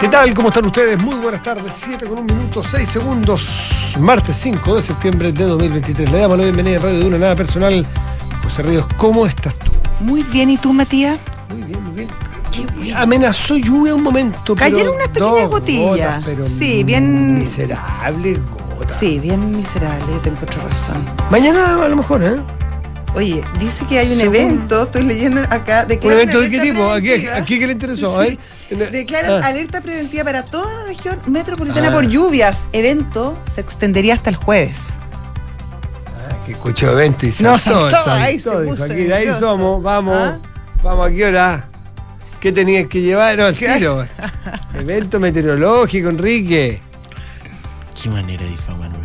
¿Qué tal? ¿Cómo están ustedes? Muy buenas tardes. 7 con un minuto, 6 segundos. Martes 5 de septiembre de 2023. Le damos la bienvenida a Radio de una Nada Personal. José Ríos, ¿cómo estás tú? Muy bien, ¿y tú, Matías? Muy bien, muy bien. Amenazó lluvia un momento. Cayeron unas pequeñas gotillas. sí, bien. Miserables gotas. Sí, bien miserable, yo te encuentro razón. Mañana a lo mejor, ¿eh? Oye, dice que hay un Según- evento, estoy leyendo acá, de que ¿Un evento de qué tipo? ¿A qué, a qué le interesó? Sí. Declaran Ah. alerta preventiva para toda la región metropolitana Ah. por lluvias. Evento se extendería hasta el jueves. Ah, qué coche de evento y No, saltó, saltó, ahí se puso aquí, ahí somos, vamos, ¿Ah? vamos, ¿a qué hora? ¿Qué tenías que llevar? No, al tiro. Evento meteorológico, Enrique. Qué manera de difamarme.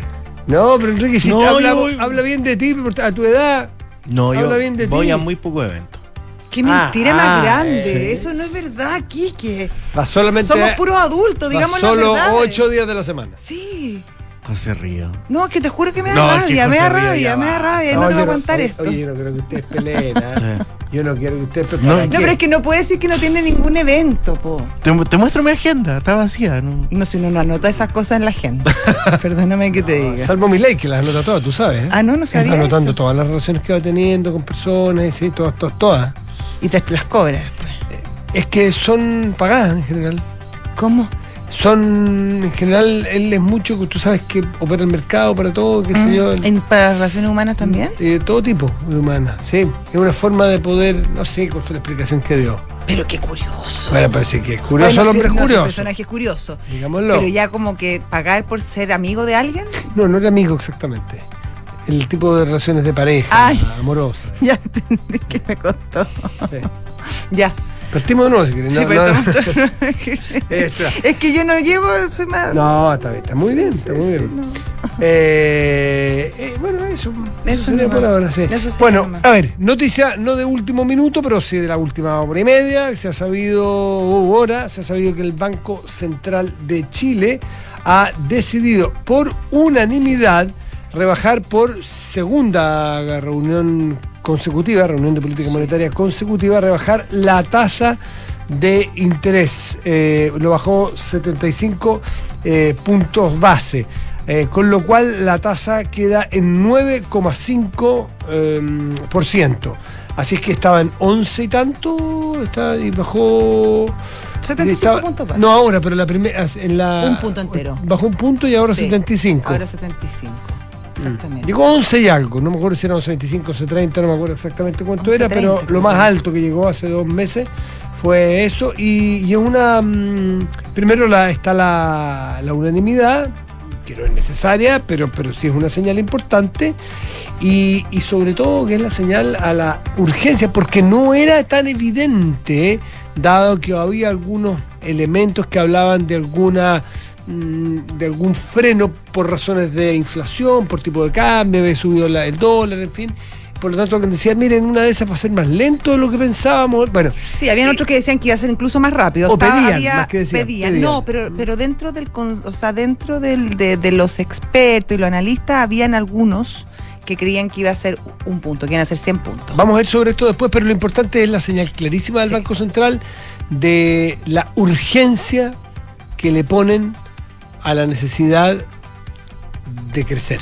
No, pero Enrique, si No, te habla, yo voy- habla bien de ti a tu edad. No, yo Habla bien de voy ti. a muy poco evento. Qué Ah, mentira ah, más grande. eh. Eso no es verdad, Quique. Va solamente Somos puros adultos, digamos la solo verdad. ocho días de la semana. Sí. José Río. No, es que te juro que me da No, rabia, me da rabia, me da rabia, no, te voy a aguantar esto. Oye, yo no quiero que ustedes peleen. Yo no quiero que ustedes peleen. No, ¿Para No, pero es que no puede decir que no tiene ningún evento, po. Te, te muestro mi agenda, está vacía. ¿no? No, si uno no anota esas cosas en la agenda. Perdóname que te diga. Salvo mi ley, que las anota todas, tú sabes. ¿eh? Ah, no, no sabía Está anotando eso. todas las relaciones que va teniendo con personas, sí, todas, todas, todas. Y te las cobra después. Es que son pagadas en general. ¿Cómo? Son, en general, él es mucho, tú sabes que opera el mercado para todo, qué sé yo. Mm, ¿En, ¿Para relaciones humanas también? Eh, todo tipo de humanas, sí. Es una forma de poder, no sé cuál fue la explicación que dio. Pero qué curioso. Bueno, parece que es curioso, Bueno, el hombre es no, sí, curioso. el personaje es curioso. Digámoslo. Pero ya como que pagar por ser amigo de alguien. No, no era amigo exactamente. El tipo de relaciones de pareja, Ay. amorosas. Ya entendí que me costó. Sí. Ya. Partimos de nuevo si quieres. Sí, No, pero no, Esa. es que yo no llego, soy más. No, está bien, está muy bien, está muy bien. no. Eh, eh, bueno, eso. Eso sería nomás. por ahora, sí. Bueno, a ver, noticia no de último minuto, pero sí de la última hora y media. Se ha sabido, hora, se ha sabido que el Banco Central de Chile ha decidido por unanimidad rebajar por segunda reunión consecutiva, reunión de política monetaria consecutiva, rebajar la tasa de interés. Eh, lo bajó 75 eh, puntos base. Eh, con lo cual la tasa queda en 9,5%. eh, por ciento. Así es que estaba en 11 y tanto, está, y bajó... 75 estaba- puntos base. No ahora, pero la primera... En la, Un punto entero. Bajó un punto y ahora Sí, 75. Ahora 75. Exactamente. Llegó a 11 y algo, no me acuerdo si era 11.25, 11.30, no me acuerdo exactamente cuánto era, 11.30, pero lo más alto que llegó hace dos meses fue eso. Y, y es una. mm, primero la, está la, la unanimidad, que no es necesaria, pero, pero sí es una señal importante. Y, y sobre todo que es la señal a la urgencia, porque no era tan evidente, dado que había algunos elementos que hablaban de alguna de algún freno por razones de inflación, por tipo de cambio, había subido la- el dólar, en fin. Por lo tanto, que decía, miren, una de esas va a ser más lento de lo que pensábamos. Bueno, Sí, habían otros que decían que iba a ser incluso más rápido. O Estaba- pedían, había- más que decían, pedían. No, pero, pero dentro del, o sea, dentro del, de, de los expertos y los analistas habían algunos que creían que iba a ser un punto, que iban a ser 100 puntos. Vamos a ver sobre esto después, pero lo importante es la señal clarísima del Sí. Banco Central de la urgencia que le ponen a la necesidad de crecer.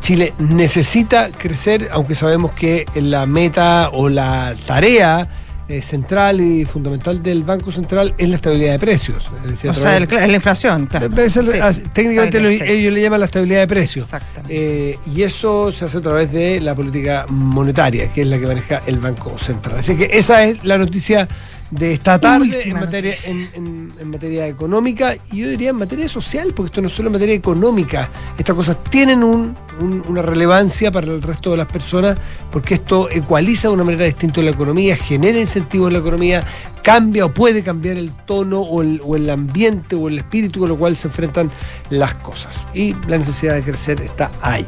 Chile necesita crecer, aunque sabemos que la meta o la tarea eh, central y fundamental del Banco Central es la estabilidad de precios. Es decir, o sea, el- la inflación, claro. Sí. técnicamente lo- ellos le llaman la estabilidad de precios. Exactamente. Eh, y eso se hace a través de la política monetaria, que es la que maneja el Banco Central. Así que esa es la noticia de esta tarde en materia, en, en- en materia económica y yo diría en materia social, porque esto no es solo en materia económica. Estas cosas tienen un- un- una relevancia para el resto de las personas, porque esto ecualiza de una manera distinta la economía, genera incentivos en la economía, cambia o puede cambiar el tono o el, o el ambiente o el espíritu con lo cual se enfrentan las cosas. Y la necesidad de crecer está allí.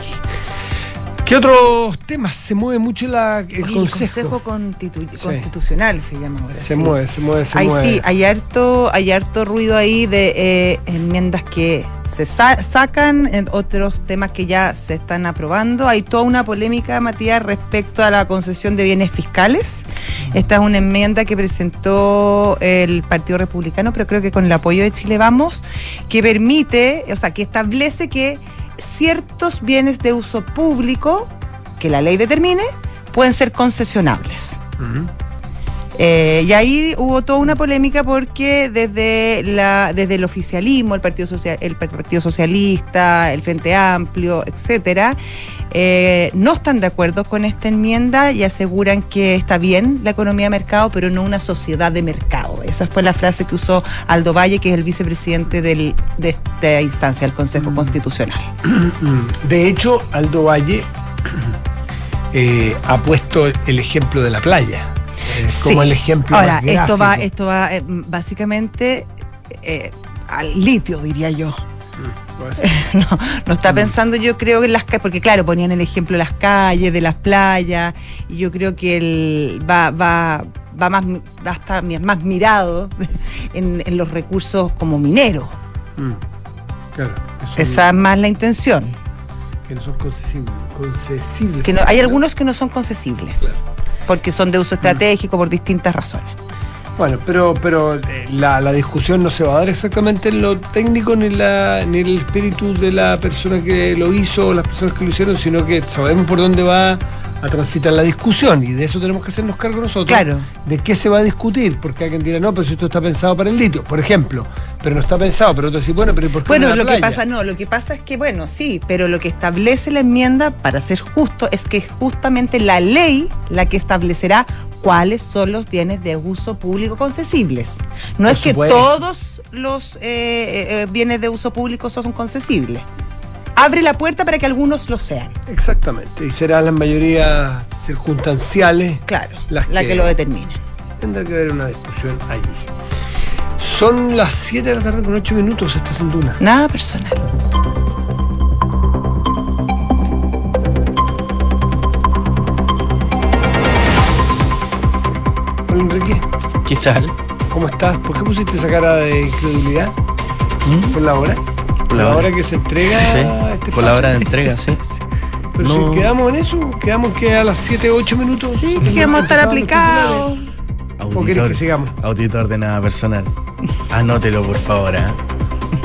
¿Qué otros temas? Se mueve mucho la, el Oye, el consejo. Consejo Constitu- Sí. Constitucional se llama ahora. Se sí. mueve, se mueve, se Ahí mueve. sí, hay harto, hay harto ruido ahí de eh, enmiendas que se sa- sacan, en otros temas que ya se están aprobando. Hay toda una polémica, Matías, respecto a la concesión de bienes fiscales. Esta es una enmienda que presentó el Partido Republicano, pero creo que con el apoyo de Chile Vamos, que permite, o sea, que establece que ciertos bienes de uso público que la ley determine pueden ser concesionables. Eh, y ahí hubo toda una polémica porque desde la desde el oficialismo, el Partido Social, el Partido Socialista, el Frente Amplio, etcétera, eh, no están de acuerdo con esta enmienda y aseguran que está bien la economía de mercado, pero no una sociedad de mercado. Esa fue la frase que usó Aldo Valle, que es el vicepresidente del- de esta instancia, el Consejo Constitucional. Mm. De hecho, Aldo Valle eh, ha puesto el ejemplo de la playa. eh, como el ejemplo Ahora, esto va, esto va básicamente al litio, diría yo. Mm. no, no está pensando yo creo en las calles, porque claro, ponían el ejemplo de las calles, de las playas, y yo creo que él va, va, va más, va a estar mi- más mirado en, en los recursos como mineros. Mm. Claro, Esa es más la intención. que no son concesibles. concesibles. Que no, hay algunos que no son concesibles, Claro. porque son de uso estratégico por distintas razones. Bueno, pero, pero eh, la, discusión no se va a dar exactamente en lo técnico ni, la, ni el espíritu de la persona que lo hizo o las personas que lo hicieron, sino que sabemos por dónde va a transitar la discusión y de eso tenemos que hacernos cargo nosotros. Claro. De qué se va a discutir, porque alguien dirá, no, pero si esto está pensado para el litio, por ejemplo, pero no está pensado, pero otro dice, bueno, pero ¿y ¿por qué Bueno, lo que playa? pasa, no, lo que pasa es que, bueno, sí, pero lo que establece la enmienda, para ser justo, es que es justamente la ley la que establecerá cuáles son los bienes de uso público concesibles. No Por es que supuesto. todos los eh, eh, eh, bienes de uso público son concesibles. Abre la puerta para que algunos lo sean, Exactamente, y serán las mayorías circunstanciales claro, Las la que- que lo determinen. Tendrá que haber una discusión allí. Son las 7 de la tarde con 8 minutos, estás en Duna. Nada personal. Hola Enrique, ¿Qué tal? ¿cómo estás? ¿Por qué pusiste esa cara de incredulidad? ¿Mm? ¿Por la hora? ¿Por la, hora que se entrega este Sí, por la hora de entrega, sí. Pero No. si quedamos en eso, quedamos que a las 7, 8 minutos. Sí, nos que vamos a estar aplicados. ¿O querés que sigamos? Auditor de nada personal. Anótelo, por favor. ¿ah?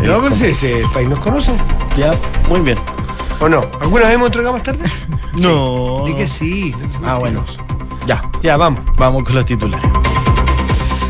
El No, pero si ese país nos conoce. Ya, muy bien. ¿O no? ¿Alguna vez hemos entregado más tarde? No. Di que sí. Ah, bueno. Ya, Ya, vamos. Vamos con los titulares.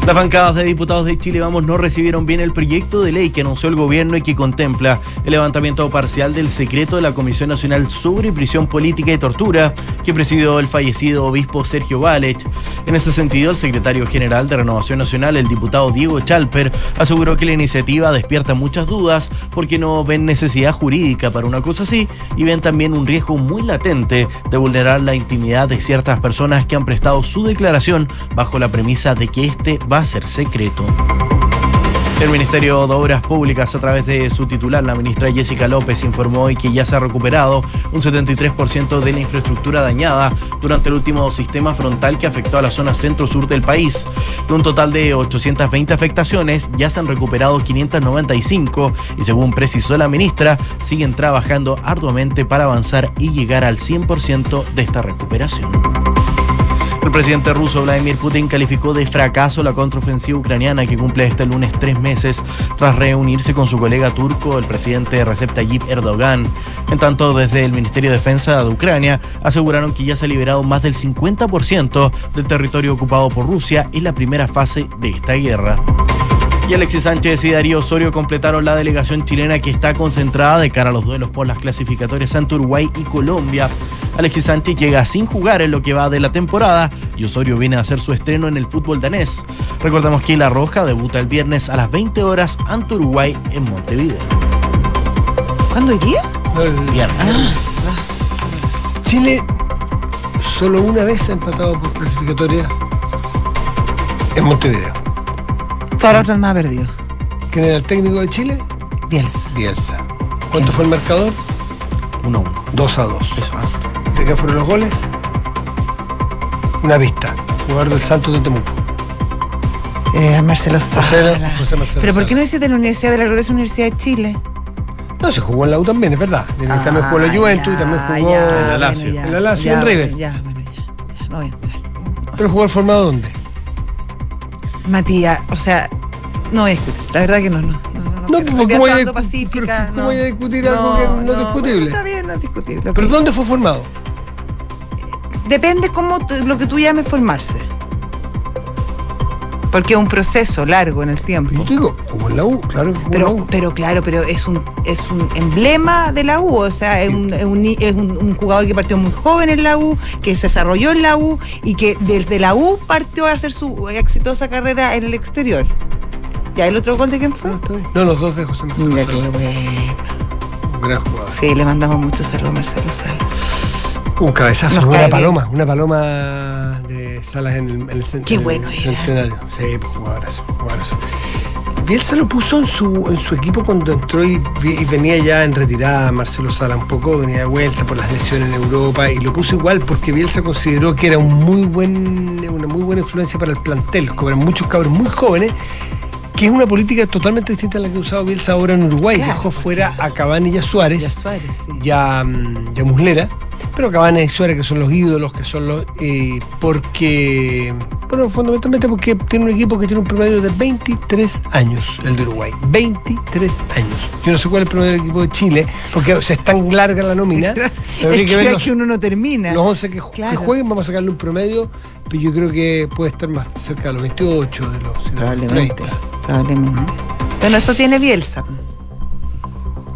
Las bancadas de diputados de Chile Vamos no recibieron bien el proyecto de ley que anunció el gobierno y que contempla el levantamiento parcial del secreto de la Comisión Nacional sobre Prisión Política y Tortura que presidió el fallecido obispo Sergio Vález. En ese sentido, el secretario general de Renovación Nacional, el diputado Diego Chalper, aseguró que la iniciativa despierta muchas dudas porque no ven necesidad jurídica para una cosa así y ven también un riesgo muy latente de vulnerar la intimidad de ciertas personas que han prestado su declaración bajo la premisa de que este va a ser secreto. El Ministerio de Obras Públicas, a través de su titular, la ministra Jessica López, informó hoy que ya se ha recuperado un 73% de la infraestructura dañada durante el último sistema frontal que afectó a la zona centro-sur del país. De un total de 820 afectaciones, ya se han recuperado 595 y según precisó la ministra, siguen trabajando arduamente para avanzar y llegar al 100% de esta recuperación. El presidente ruso Vladimir Putin calificó de fracaso la contraofensiva ucraniana que cumple este lunes tres meses tras reunirse con su colega turco, el presidente Recep Tayyip Erdogan. En tanto, desde el Ministerio de Defensa de Ucrania aseguraron que ya se ha liberado más del 50% del territorio ocupado por Rusia en la primera fase de esta guerra. Y Alexis Sánchez y Darío Osorio completaron la delegación chilena que está concentrada de cara a los duelos por las clasificatorias ante Uruguay y Colombia. Alexis Sánchez llega sin jugar en lo que va de la temporada y Osorio viene a hacer su estreno en el fútbol danés. Recordamos que La Roja debuta el viernes a las 20 horas ante Uruguay en Montevideo. ¿Cuándo iría? No, el- Viernes. Chile solo una vez ha empatado por clasificatoria en Montevideo. Todas las otras más ha perdido. ¿Quién era el técnico de Chile? Bielsa. Bielsa. ¿Cuánto fue el marcador? 1-1. 2 a 2. Eso, ah. De qué fueron los goles? Una vista. Jugador del Santos de Temuco. Eh, Marcelo José, Sala. José Marcelo Pero ¿por qué no dices de la Universidad de la Gloriosa Universidad de Chile? No, se jugó en la U también, es verdad. también jugó en la Ah, Juventus y también jugó en la bueno, Lazio. ya, En la Lazio y ya, en River. bueno, Ya, bueno, ya, ya, no voy a entrar. Pero jugó el formado dónde? Matías, o sea, no voy a discutir. La verdad que no, no. No, no, no, No, quiero. ¿cómo Estoy voy a pacífica. pero ¿cómo no. voy a discutir algo que no es discutible? Está bien, no es discutible. ¿Pero dónde fue formado? Depende cómo lo que tú llames formarse. Porque es un proceso largo en el tiempo. Yo te digo, jugó en la U, claro jugó en la Pero, U. pero claro, pero es un, es un emblema de la U, o sea, es, un, es, un, es un- un jugador que partió muy joven en la U, que se desarrolló en la U y que desde la U partió a hacer su exitosa carrera en el exterior. ¿Ya el otro gol de quién fue? No, los dos de José Marcelo Mira Sala. qué bueno. Un gran jugador. Sí, le mandamos muchos saludos a Marcelo Sala. Un cabezazo, Nos una bien. paloma, una paloma de Salas en el, en el cen- Qué bueno era. centenario. Sí, pues jugadorazo, jugadorazo. Bielsa lo puso en su, en su equipo cuando entró y, y venía ya en retirada Marcelo Sala un poco, venía de vuelta por las lesiones en Europa y lo puso igual porque Bielsa consideró que era un muy buen, una muy buena influencia para el plantel, cobran muchos cabros muy jóvenes, que es una política totalmente distinta a la que ha usado Bielsa ahora en Uruguay, Claro, dejó fuera a Cavani y a Suárez Ya Suárez, sí. ya, mm, ya Muslera, pero Cabana y Suárez que son los ídolos, que son los. eh, porque. Bueno, fundamentalmente porque tiene un equipo que tiene un promedio de 23 años, el de Uruguay. 23 años. Yo no sé cuál es el promedio del equipo de Chile, porque se es tan larga la nómina. pero Es que que, los, que uno no termina. los 11 que, jueguen, vamos a sacarle un promedio, pero yo creo que puede estar más cerca de los 28, de los, de los Probablemente. 30. Probablemente. Bueno, eso tiene Bielsa.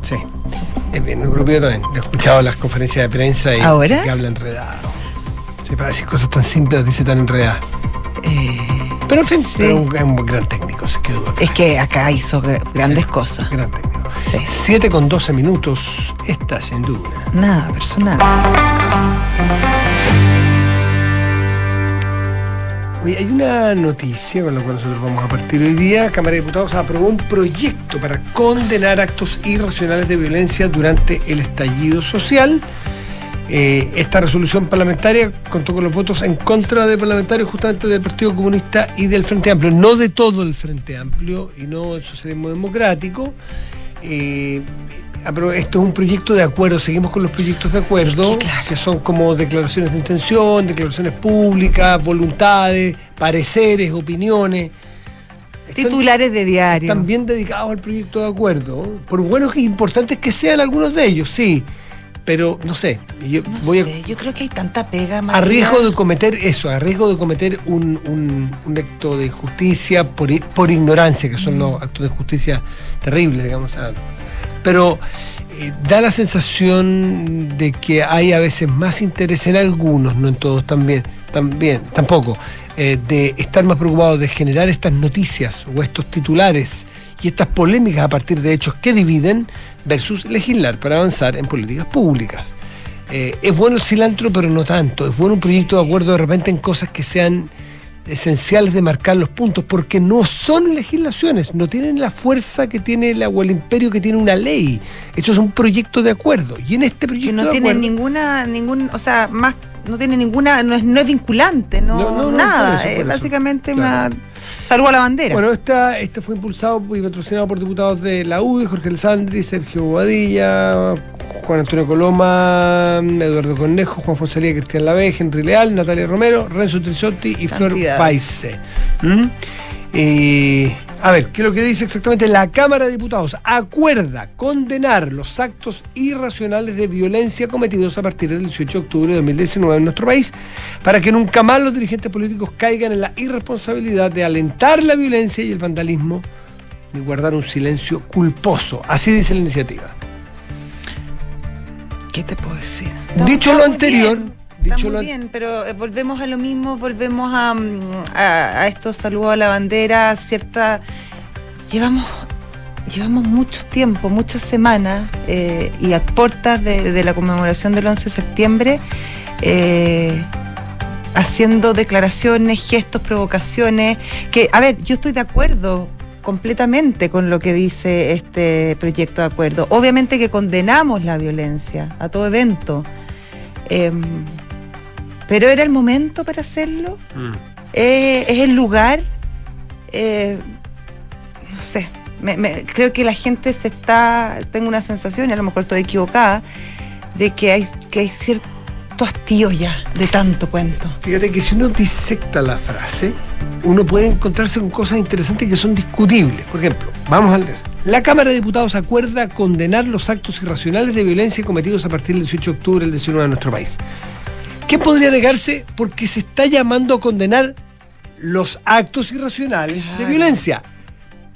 Sí. Es bien, yo también. He escuchado las conferencias de prensa y ¿Ahora? que habla enredado. Sí, para decir cosas tan simples, dice tan enredadas. Eh, Pero en fin, Sí. pero un, es un gran técnico, se quedó acá. es que acá hizo gra- grandes Sí. cosas. Gran técnico. Sí. 7 con 12 minutos, esta sin duda. Nada personal. Hay una noticia con la cual nosotros vamos a partir hoy día. Cámara de Diputados aprobó un proyecto para condenar actos irracionales de violencia durante el estallido social. Eh, esta resolución parlamentaria contó con los votos en contra de parlamentarios justamente del Partido Comunista y del Frente Amplio, no de todo el Frente Amplio y no del socialismo democrático. Eh, esto es un proyecto de acuerdo, seguimos con los proyectos de acuerdo, Es que, claro. que son como declaraciones de intención, declaraciones públicas, voluntades, pareceres, opiniones. Están- Titulares de diario. bien dedicados al proyecto de acuerdo, por buenos e importantes que sean algunos de ellos, sí, pero no sé, yo No voy a, sé, yo creo que hay tanta pega, a María. riesgo de cometer eso, a riesgo de cometer un, un- un acto de injusticia por, por ignorancia, que son los actos de justicia terribles, digamos. ah. Pero eh, da la sensación de que hay a veces más interés en algunos, no en todos también, también tampoco, eh, de estar más preocupados de generar estas noticias o estos titulares y estas polémicas a partir de hechos que dividen versus legislar para avanzar en políticas públicas. Eh, es bueno el cilantro, pero no tanto. Es bueno un proyecto de acuerdo de repente en cosas que sean esenciales de marcar los puntos, porque no son legislaciones, no tienen la fuerza que tiene la, o el imperio que tiene una ley. Esto es un proyecto de acuerdo. Y en este proyecto que no de tiene acuerdo, ninguna, ningún, o sea, más, no tiene ninguna, no es, no es vinculante, no, No, nada. por eso, es eso. básicamente Claro. una salvo a la bandera. Bueno, esta, este fue impulsado y patrocinado por diputados de la UDI, Jorge Alessandri, Sergio Bobadilla, Juan Antonio Coloma, Eduardo Cornejo, Juan Fonsalía, Cristian Laveje, Henry Leal, Natalia Romero, Renzo Trisotti y Flor. Paise. ¿Mm? Eh, a ver, ¿qué es lo que dice exactamente? La Cámara de Diputados acuerda condenar los actos irracionales de violencia cometidos a partir del 18 de octubre de 2019 en nuestro país, para que nunca más los dirigentes políticos caigan en la irresponsabilidad de alentar la violencia y el vandalismo ni guardar un silencio culposo. Así dice la iniciativa. ¿Qué te puedo decir? Dicho lo anterior, bien, dicho está lo muy an- bien, pero eh, volvemos a lo mismo, volvemos a, mm, a, a estos saludos a la bandera, cierta... Llevamos, llevamos mucho tiempo, muchas semanas, eh, y a puertas de, de la conmemoración del 11 de septiembre, eh, haciendo declaraciones, gestos, provocaciones, que, a ver, yo estoy de acuerdo completamente con lo que dice este proyecto de acuerdo. Obviamente que condenamos la violencia a todo evento. Em, pero era el momento para hacerlo. Mm. Eh, es el lugar. Eh, no sé. me- me- creo que la gente se está. Tengo una sensación, y a lo mejor estoy equivocada, de que hay, que hay cierto hastío ya de tanto cuento. Fíjate que si uno disecta la frase, uno puede encontrarse con cosas interesantes que son discutibles. Por ejemplo, vamos al des- La Cámara de Diputados acuerda condenar los actos irracionales de violencia cometidos a partir del 18 de octubre del 19 de nuestro país. ¿Qué podría negarse? Porque se está llamando a condenar los actos irracionales de violencia.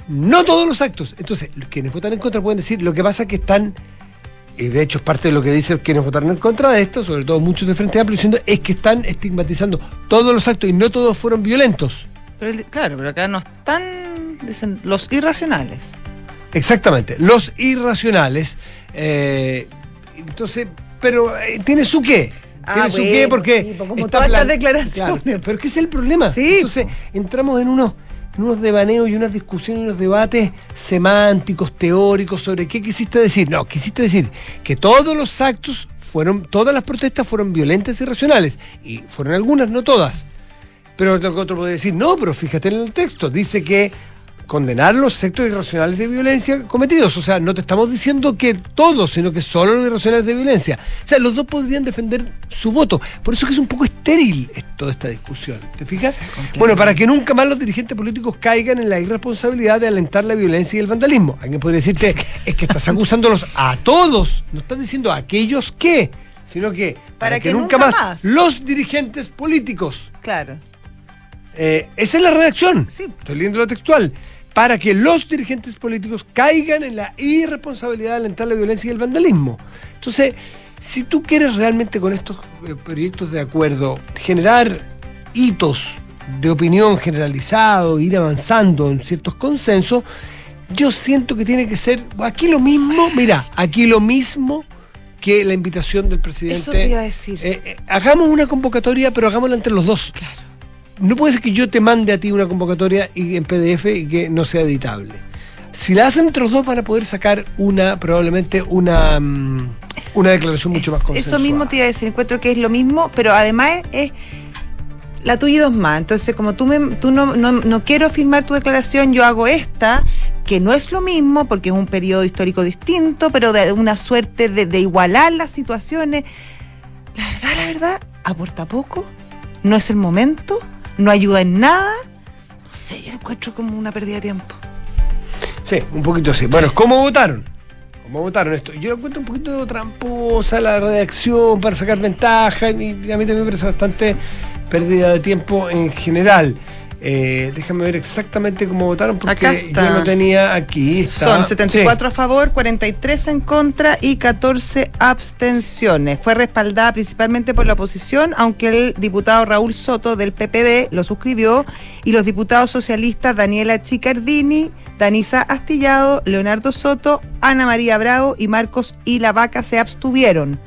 No todos los actos. Entonces, los quienes votan en contra pueden decir, lo que pasa es que están, y de hecho es parte de lo que dicen quienes votaron en contra de esto, sobre todo muchos de Frente Amplio, diciendo es que están estigmatizando todos los actos y no todos fueron violentos. Pero, claro, pero acá no están. Dicen los irracionales. Exactamente, los irracionales. eh, entonces, pero eh, tiene su qué. Ah, Tiene su qué porque. sí, como está todas estas declaraciones. Claro, pero ese es el problema. Sí, Entonces, entramos en unos, unos devaneos y unas discusiones y unos debates semánticos, teóricos sobre qué quisiste decir. No, quisiste decir que todos los actos fueron, todas las protestas fueron violentas y irracionales. Y fueron algunas, no todas. Pero otro puede decir, no, pero fíjate en el texto, dice que condenar los actos irracionales de violencia cometidos. O sea, no te estamos diciendo que todos, sino que solo los irracionales de violencia. O sea, los dos podrían defender su voto. Por eso es que es un poco estéril es- toda esta discusión. ¿Te fijas? Sí, bueno, para que nunca más los dirigentes políticos caigan en la irresponsabilidad de alentar la violencia y el vandalismo. Alguien podría decirte, es que estás acusándolos a todos. No estás diciendo a aquellos que, sino que para, que, nunca, más, más. los dirigentes políticos Claro. Eh, esa es la redacción. Sí. Estoy leyendo lo textual. Para que los dirigentes políticos caigan en la irresponsabilidad de alentar la violencia y el vandalismo. Entonces, si tú quieres realmente con estos eh, proyectos de acuerdo generar hitos de opinión generalizado, ir avanzando en ciertos consensos, yo siento que tiene que ser aquí lo mismo, mira, aquí lo mismo que la invitación del presidente. Eso te iba a decir. Eh, eh, hagamos una convocatoria, pero hagámosla entre los dos. Claro. No puede ser que yo te mande a ti una convocatoria y en PDF y que no sea editable. Si la hacen entre los dos van a poder sacar una, probablemente una, mm, una declaración mucho más consensuada. Eso mismo te iba a decir, encuentro que es lo mismo, pero además es, es la tuya y dos más. Entonces, como tú, me, tú no, no, no quiero firmar tu declaración, yo hago esta, que no es lo mismo porque es un periodo histórico distinto, pero de una suerte de, de igualar las situaciones. La verdad, la verdad, aporta poco, no es el momento, no ayuda en nada. No sé, yo lo encuentro como una pérdida de tiempo. Sí, un poquito así. Bueno, ¿cómo votaron? ¿Cómo votaron esto? Yo lo encuentro un poquito tramposa la redacción para sacar ventaja y a mí también me parece bastante pérdida de tiempo en general. Eh, déjame ver exactamente cómo votaron porque yo lo tenía aquí. está. Son 74 a favor, 43 en contra y 14 abstenciones. Fue respaldada principalmente por la oposición, aunque el diputado Raúl Soto del PPD lo suscribió y los diputados socialistas Daniela Chicardini, Danisa Astillado, Leonardo Soto, Ana María Bravo y Marcos Ilavaca se abstuvieron.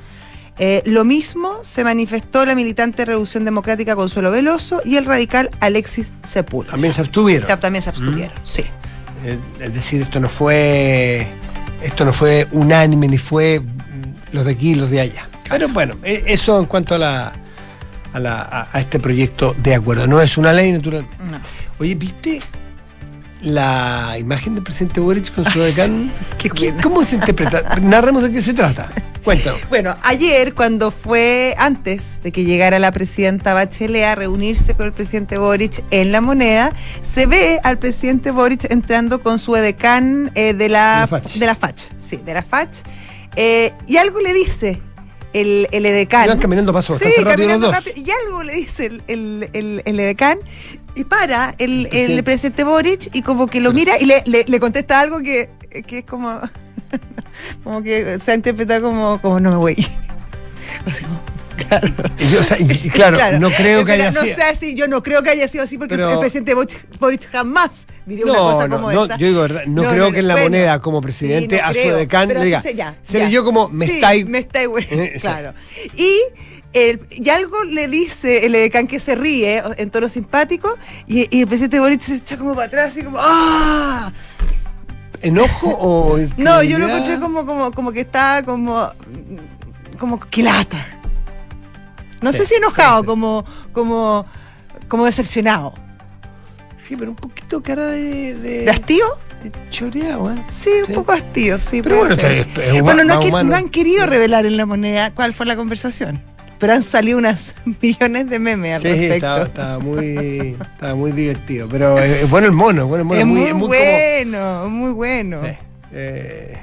Eh, lo mismo se manifestó la militante de Revolución Democrática Consuelo Veloso y el radical Alexis Sepúlveda. También se abstuvieron. O sea, también se abstuvieron, sí. Eh, Es decir, esto no fue esto no fue unánime ni fue mm, los de aquí y los de allá. Pero bueno, eh, eso en cuanto a la a, la- a- a este proyecto de acuerdo. No es una ley naturalmente. No. Oye, ¿viste la imagen del presidente Boric con su decán? ¿Cómo se interpreta? Narremos de qué se trata. Cuéntanos. Bueno, ayer cuando fue antes de que llegara la presidenta Bachelet a reunirse con el presidente Boric en la moneda, se ve al presidente Boric entrando con su edecán eh, de la De la FACH. de la FACH, sí, de la FACH, eh, y algo le dice el, el edecán. Iban caminando paso Sí, rápido caminando rápido. Y algo le dice el, el, el, el edecán y para el, el, presidente. presidente Boric y como que lo mira y le, le, le contesta algo que, que es como, como que se ha interpretado como, como no me voy. Así como, claro. Y yo, o sea, y claro, no creo que haya no sido. sé así, yo no creo que haya sido así porque Pero- el presidente Boric, jamás diría una No, cosa no, como no, esa. yo digo verdad, no, No, creo no, que en la bueno, moneda como presidente Sí, no a su creo, pero le diga, se, ya, se ya. leyó como me Sí, estáis me estáis, güey. Claro. Y, el- y algo le dice el edecán que se ríe en tono simpático y, y el presidente Boric se echa como para atrás así como ¡ah! enojo o No, yo lo encontré como, como, como que está como como que lata. No Sí, sé si enojado, sí. como, como, como decepcionado. Sí, pero un poquito cara de. de, ¿De hastío? de choreado, ¿eh? Sí, un poco hastío, sí. Pero bueno, es no, que- no han querido revelar en la moneda cuál fue la conversación. Pero han salido unas millones de memes al Sí, respecto. estaba, estaba muy, estaba muy divertido. Pero es, bueno el mono, bueno el mono. es muy, es como- bueno, muy bueno. Eh, eh,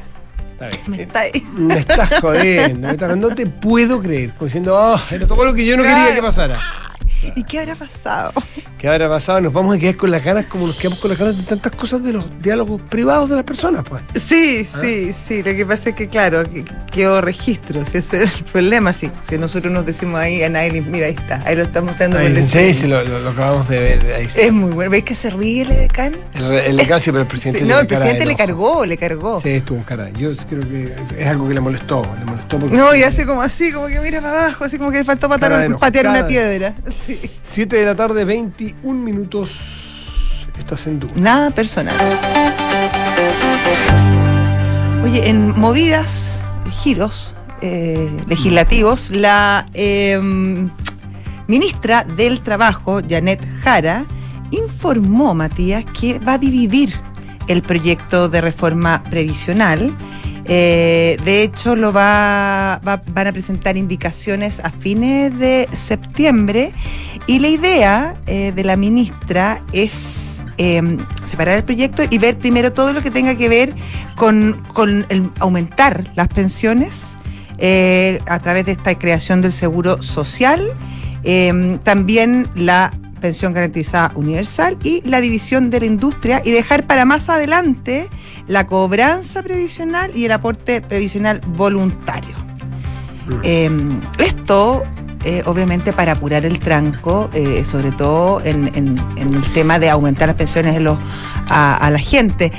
está bien. Me está- Me estás jodiendo, me estás- no te puedo creer. Como diciendo, oh, era todo lo que yo no quería que pasara. ¿Y qué habrá pasado? ¿Qué habrá pasado? Nos vamos a quedar con las ganas como nos quedamos con las ganas de tantas cosas de los diálogos privados de las personas, pues. Sí, ¿Ah? sí, sí. Lo que pasa es que, claro, que- que quedó registro. Si ese es el problema, sí. Si nosotros nos decimos ahí a nadie, mira, ahí está. Ahí lo estamos dando por Ahí, el sí, sí, lo, lo- lo acabamos de ver. Ahí sí. Es muy bueno. ¿Veis que se ríe el edecán? El, el casi, pero el presidente. Sí, no, el presidente de le cargó, le cargó. Sí, estuvo en cara. Yo creo que es algo que le molestó. Le molestó porque. No, y hace como así, como que mira para abajo, así como que le faltó patar un- patear una piedra. Sí. 7 de la tarde, 21 minutos. Estás en duda. Nada personal. Oye, en movidas, giros eh, legislativos, la eh, ministra del Trabajo, Janet Jara, informó, Matías, que va a dividir el proyecto de reforma previsional. Eh, de hecho, lo va, va- van a presentar indicaciones a fines de septiembre y la idea eh, de la ministra es eh, separar el proyecto y ver primero todo lo que tenga que ver con, con el aumentar las pensiones eh, a través de esta creación del seguro social, eh, también la pensión garantizada universal y la división de la industria y dejar para más adelante la cobranza previsional y el aporte previsional voluntario. Eh, esto, eh, obviamente, para apurar el tranco, eh, sobre todo en, el tema de aumentar las pensiones a, la gente.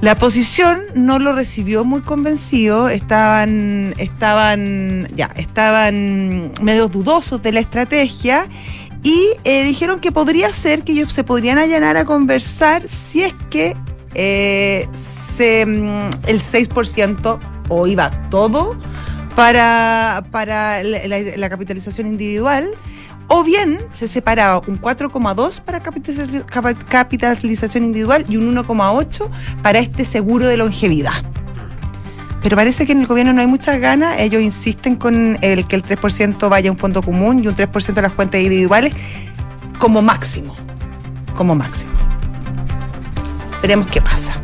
La oposición no lo recibió muy convencido, estaban, estaban, ya, estaban medio dudosos de la estrategia y eh, dijeron que podría ser que ellos se podrían allanar a conversar si es que se, mm, el 6% o iba todo para, para la, capitalización individual, o bien se separaba un 4,2 para capitalización individual y un 1,8 para este seguro de longevidad. Pero parece que en el gobierno no hay muchas ganas. Ellos insisten con el que el 3% vaya a un fondo común y un 3% a las cuentas individuales como máximo. Como máximo. Veremos qué pasa.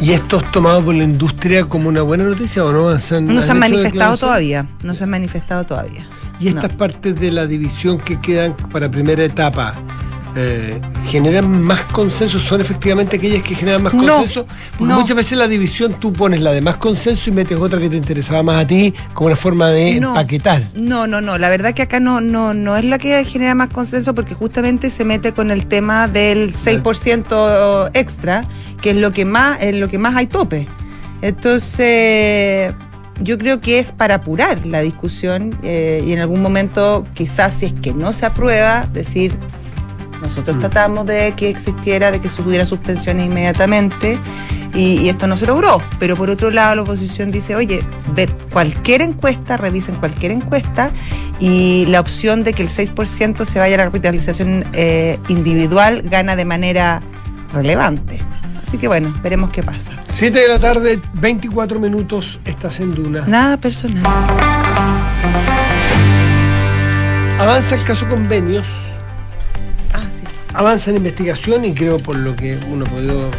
¿Y esto es tomado por la industria como una buena noticia o no? ¿Se No se han manifestado todavía. No se han manifestado todavía. ¿Y estas No. partes de la división que quedan para primera etapa eh, generan más consenso? ¿Son efectivamente aquellas que generan más No, consenso? Porque no. muchas veces la división tú pones la de más consenso y metes otra que te interesaba más a ti como una forma de No. empaquetar. No, no, no. La verdad que acá no, no, no es la que genera más consenso porque justamente se mete con el tema del 6% extra, que es lo que más, es lo que más hay tope. Entonces, yo creo que es para apurar la discusión eh, y en algún momento, quizás si es que no se aprueba, decir nosotros Mm. tratamos de que existiera, de que se hubiera suspensiones inmediatamente y, y esto no se logró. Pero por otro lado, la oposición dice, oye, ve cualquier encuesta, revisen cualquier encuesta y la opción de que el 6% se vaya a la capitalización eh, individual gana de manera relevante. Así que bueno, veremos qué pasa. 7 de la tarde, 24 minutos, estás en Duna. Nada personal. Avanza el caso convenios. Avanza en investigación y creo por lo que uno ha podido eh,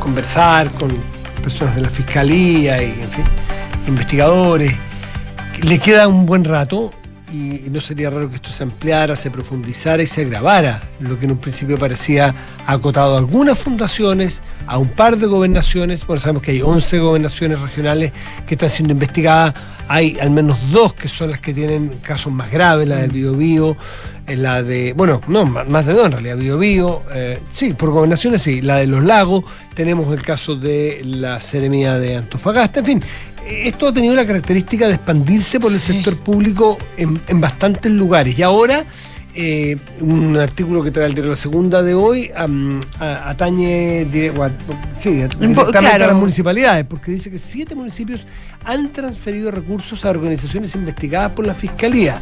conversar con personas de la fiscalía y investigadores, le queda un buen rato y no sería raro que esto se ampliara, se profundizara y se agravara, lo que en un principio parecía acotado a algunas fundaciones, a un par de gobernaciones, bueno, sabemos que hay 11 gobernaciones regionales que están siendo investigadas, hay al menos dos que son las que tienen casos más graves, la del Biobío, eh, la de, bueno, no, más de dos en realidad, Biobío, eh, sí, por gobernaciones sí, la de los lagos, tenemos el caso de la Seremía de Antofagasta, en fin, esto ha tenido la característica de expandirse por el Sí. sector público en, en bastantes lugares y ahora eh, un artículo que trae el diario La Segunda de hoy a- atañe dire- a- sí, directamente a las municipalidades, porque dice que siete municipios han transferido recursos a organizaciones investigadas por la Fiscalía.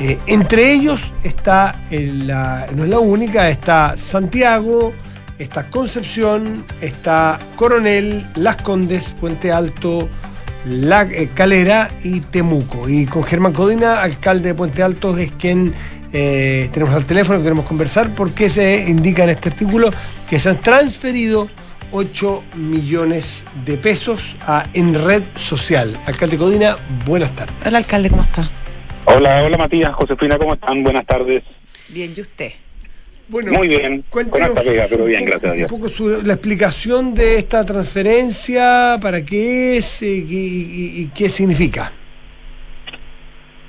Eh, entre ellos está, la, no es la única, está Santiago, está Concepción, está Coronel, Las Condes, Puente Alto, La eh, Calera y Temuco. Y con Germán Codina, alcalde de Puente Alto, es quien eh, tenemos al teléfono, queremos conversar, porque se indica en este artículo que se han transferido 8 millones de pesos a, en red social. Alcalde Codina, buenas tardes. Hola, alcalde, ¿cómo está? Hola, hola Matías, Josefina, ¿cómo están? Buenas tardes. Bien, ¿y usted? Bueno, Muy bien, pega, pero bien, un poco, gracias a Dios. Un poco su- la explicación de esta transferencia, para qué es eh, y, y qué significa.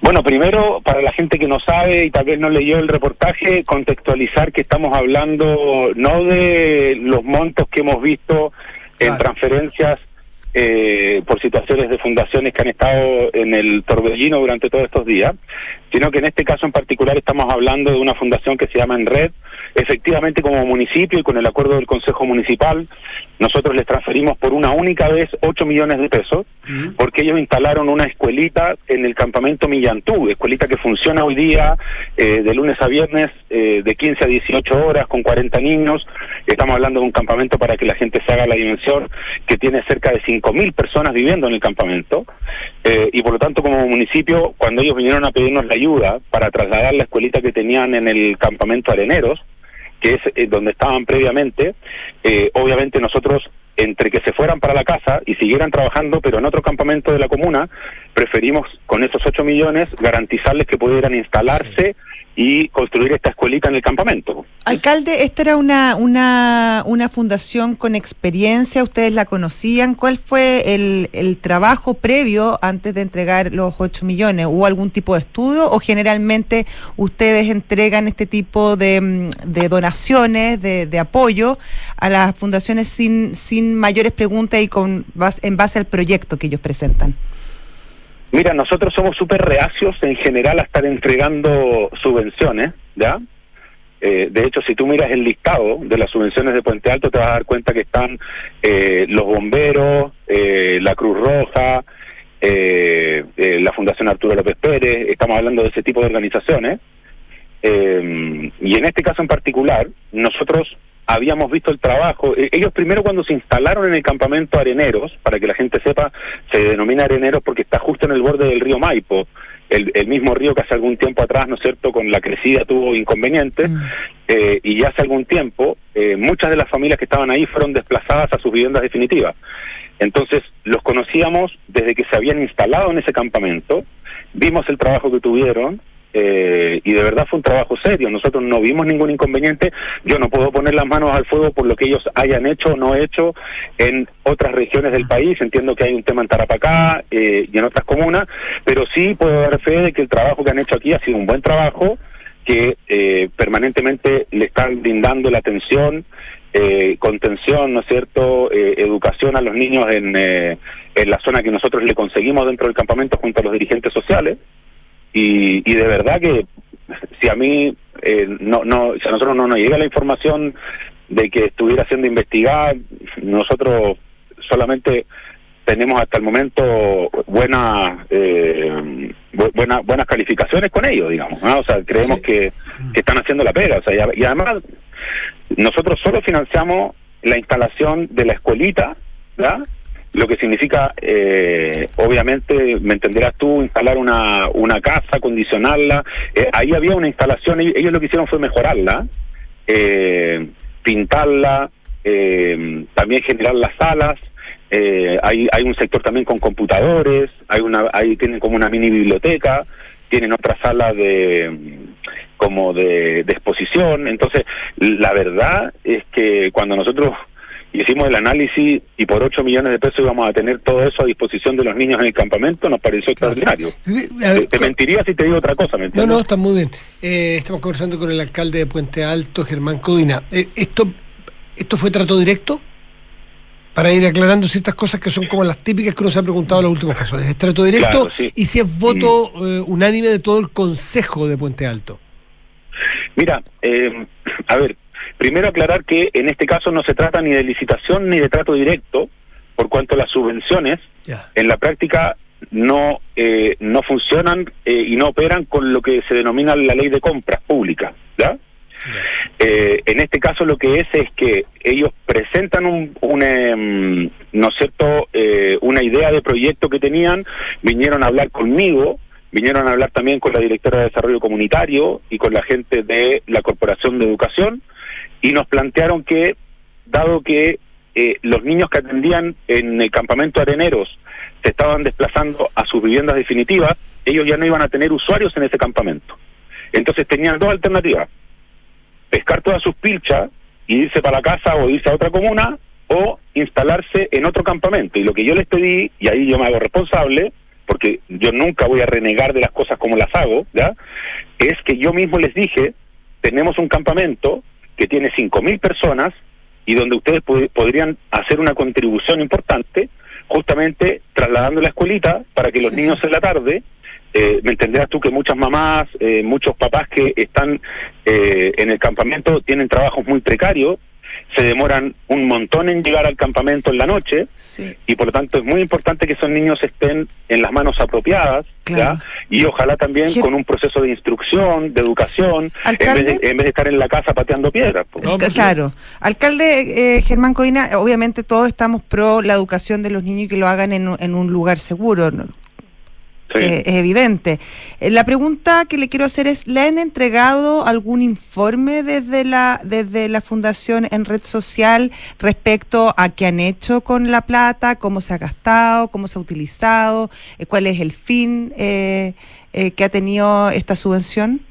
Bueno, primero, para la gente que no sabe y tal vez no leyó el reportaje, contextualizar que estamos hablando no de los montos que hemos visto en Claro. transferencias eh, por situaciones de fundaciones que han estado en el torbellino durante todos estos días, sino que en este caso en particular estamos hablando de una fundación que se llama Enred. Efectivamente, como municipio y con el acuerdo del Consejo Municipal, nosotros les transferimos por una única vez 8 millones de pesos, porque ellos instalaron una escuelita en el campamento Millantú, escuelita que funciona hoy día eh, de lunes a viernes eh, de 15 a 18 horas con 40 niños. Estamos hablando de un campamento para que la gente se haga la dimensión que tiene cerca de 5.000 personas viviendo en el campamento. Eh, y por lo tanto, como municipio, cuando ellos vinieron a pedirnos la ayuda para trasladar la escuelita que tenían en el campamento Areneros, que es eh, donde estaban previamente, eh, obviamente nosotros entre que se fueran para la casa y siguieran trabajando, pero en otro campamento de la comuna, preferimos con esos 8 millones garantizarles que pudieran instalarse y construir esta escuelita en el campamento. Alcalde, esta era una, una, una fundación con experiencia, ustedes la conocían. ¿Cuál fue el, el trabajo previo antes de entregar los 8 millones? ¿Hubo algún tipo de estudio o generalmente ustedes entregan este tipo de, mm, de donaciones, de, de apoyo a las fundaciones sin, sin mayores preguntas y con en base al proyecto que ellos presentan? Mira, nosotros somos súper reacios en general a estar entregando subvenciones, ¿ya? Eh, de hecho, si tú miras el listado de las subvenciones de Puente Alto, te vas a dar cuenta que están eh, los bomberos, eh, la Cruz Roja, eh, eh, la Fundación Arturo López Pérez, estamos hablando de ese tipo de organizaciones. Y en este caso en particular, nosotros habíamos visto el trabajo. Eh, Ellos primero cuando se instalaron en el campamento Areneros, para que la gente sepa, se denomina Areneros porque está justo en el borde del río Maipo, el, el mismo río que hace algún tiempo atrás, ¿no es cierto?, con la crecida tuvo inconvenientes, eh, y ya hace algún tiempo eh, muchas de las familias que estaban ahí fueron desplazadas a sus viviendas definitivas. Entonces los conocíamos desde que se habían instalado en ese campamento, vimos el trabajo que tuvieron, eh, y de verdad fue un trabajo serio. Nosotros no vimos ningún inconveniente. Yo no puedo poner las manos al fuego por lo que ellos hayan hecho o no hecho en otras regiones del país. Entiendo que hay un tema en Tarapacá eh, y en otras comunas, pero sí puedo dar fe de que el trabajo que han hecho aquí ha sido un buen trabajo, que eh, permanentemente le están brindando la atención, eh, contención, ¿no es cierto?, eh, educación a los niños en, eh, en la zona que nosotros le conseguimos dentro del campamento junto a los dirigentes sociales. Y, y de verdad que si a mí eh, no, no, si a nosotros no nos llega la información de que estuviera siendo investigada, nosotros solamente tenemos hasta el momento buenas eh, bu- buena- buenas calificaciones con ellos, digamos. ¿no? O sea, creemos Sí. que, que están haciendo la pega. O sea, y, y además, nosotros solo financiamos la instalación de la escuelita, ¿verdad? Lo que significa, eh, obviamente, me entenderás tú, instalar una, una casa, acondicionarla. Eh, ahí había una instalación, ellos, lo que hicieron fue mejorarla, eh, pintarla, eh, también generar las salas. Eh, hay, hay un sector también con computadores, hay una, ahí tienen como una mini biblioteca, tienen otra sala de como de exposición. Entonces, la verdad es que cuando nosotros hicimos el análisis y por 8 millones de pesos íbamos a tener todo eso a disposición de los niños en el campamento, nos pareció extraordinario. Ver, Te, te mentiría si te digo otra cosa, ¿me No, entiendes? no, está muy bien. Eh, estamos conversando con el alcalde de Puente Alto, Germán Codina. Eh, esto, ¿Esto fue trato directo? Para ir aclarando ciertas cosas que son como las típicas que uno se ha preguntado en los últimos casos. ¿Es trato directo? Claro, sí. Mm. Y si es voto eh, unánime de todo el Consejo de Puente Alto. Mira, eh, a ver, primero aclarar que en este caso no se trata ni de licitación ni de trato directo, por cuanto las subvenciones en la práctica no eh, no funcionan eh, y no operan con lo que se denomina la ley de compras públicas, ¿ya? Eh, en este caso lo que es es que ellos presentan un, em, no es cierto eh, una idea de proyecto que tenían vinieron a hablar conmigo vinieron a hablar también con la directora de desarrollo comunitario y con la gente de la corporación de educación y nos plantearon que dado que eh, los niños que atendían en el campamento areneros se estaban desplazando a sus viviendas definitivas ellos ya no iban a tener usuarios en ese campamento entonces tenían dos alternativas pescar todas sus pilchas y irse para la casa o irse a otra comuna o instalarse en otro campamento. Y lo que yo les pedí, y ahí yo me hago responsable, porque yo nunca voy a renegar de las cosas como las hago, ¿ya? Es que yo mismo les dije, tenemos un campamento que tiene 5.000 personas y donde ustedes podrían hacer una contribución importante, justamente trasladando la escuelita para que los niños en la tarde eh, me entenderás tú que muchas mamás, eh, muchos papás que están eh, en el campamento tienen trabajos muy precarios, se demoran un montón en llegar al campamento en la noche y por lo tanto es muy importante que esos niños estén en las manos apropiadas y ojalá también con un proceso de instrucción, de educación, en vez de, estar en la casa pateando piedras. claro. Alcalde Germán Codina, obviamente todos estamos pro la educación de los niños y que lo hagan en, en un lugar seguro. Eh, es evidente. Eh, la pregunta que le quiero hacer es, ¿le han entregado algún informe desde la, desde la Fundación en Red Social respecto a qué han hecho con la plata, cómo se ha gastado, cómo se ha utilizado, eh, cuál es el fin que ha tenido esta subvención?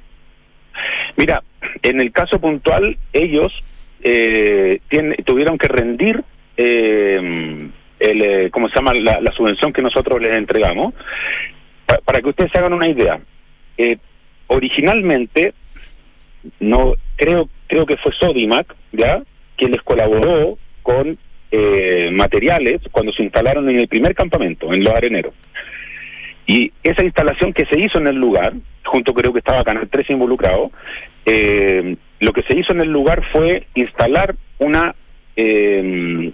Mira, en el caso puntual, ellos tuvieron que rendir el, ¿cómo se llama? La, la, subvención que nosotros les entregamos para, que ustedes se hagan una idea, eh, originalmente, no creo creo que fue Sodimac, ya, que les colaboró con eh, materiales cuando se instalaron en el primer campamento, en los areneros. Y esa instalación que se hizo en el lugar, junto creo que estaba Canal 3 involucrado, eh, lo que se hizo en el lugar fue instalar una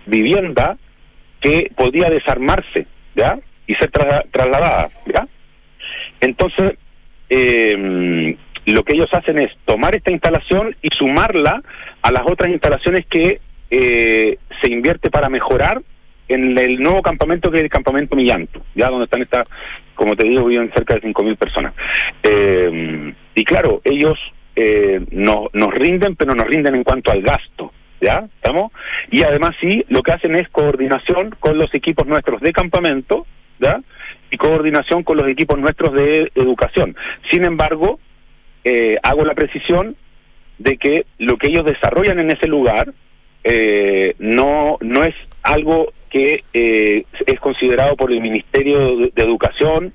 vivienda que podía desarmarse, ¿ya? Y ser trasladada, ¿ya? Entonces, eh, lo que ellos hacen es tomar esta instalación y sumarla a las otras instalaciones que eh, se invierte para mejorar en el nuevo campamento que es el campamento Millanto, ya donde están estas, como te digo, viven cerca de 5.000 personas. Eh, y claro, ellos no, nos rinden, pero nos rinden en cuanto al gasto, ¿ya? ¿Estamos? Y además sí, lo que hacen es coordinación con los equipos nuestros de campamento, ¿ya? Y coordinación con los equipos nuestros de educación. Sin embargo, eh, hago la precisión de que lo que ellos desarrollan en ese lugar eh, no, no es algo que eh, es considerado por el Ministerio de, Educación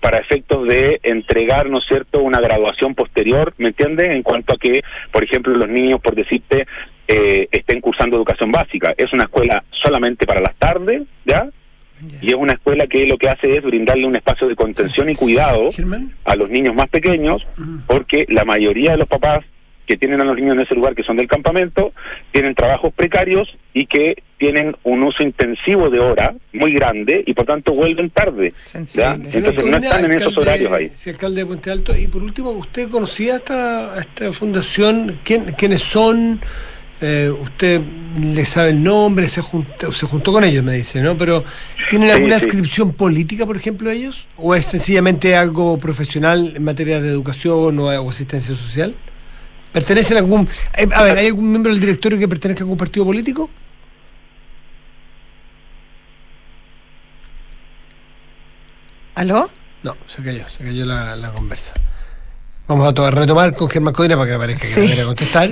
para efectos de entregar, ¿no es cierto?, una graduación posterior, ¿me entiendes? En cuanto a que, por ejemplo, los niños, por decirte, estén cursando educación básica. Es una escuela solamente para las tardes, ¿ya? Y es una escuela que lo que hace es brindarle un espacio de contención y cuidado a los niños más pequeños, porque la mayoría de los papás que tienen a los niños en ese lugar, que son del campamento, tienen trabajos precarios y que tienen un uso intensivo de hora muy grande y por tanto vuelven tarde. Entonces no están en esos horarios ahí. Sí, alcalde de Puente Alto. Y por último, ¿usted conocía esta, esta fundación? ¿Quién, ¿Quiénes son? Eh, usted le sabe el nombre, se juntó, se juntó con ellos, me dice, ¿no? Pero ¿tienen alguna inscripción política, por ejemplo, ellos? ¿O es sencillamente algo profesional en materia de educación o, asistencia social? ¿Pertenecen a algún... Eh, a ver, ¿hay algún miembro del directorio que pertenezca a algún partido político? ¿Aló? No, se cayó, se cayó la, la conversa. Vamos a retomar con Germán Codina para que parezca que quiera contestar.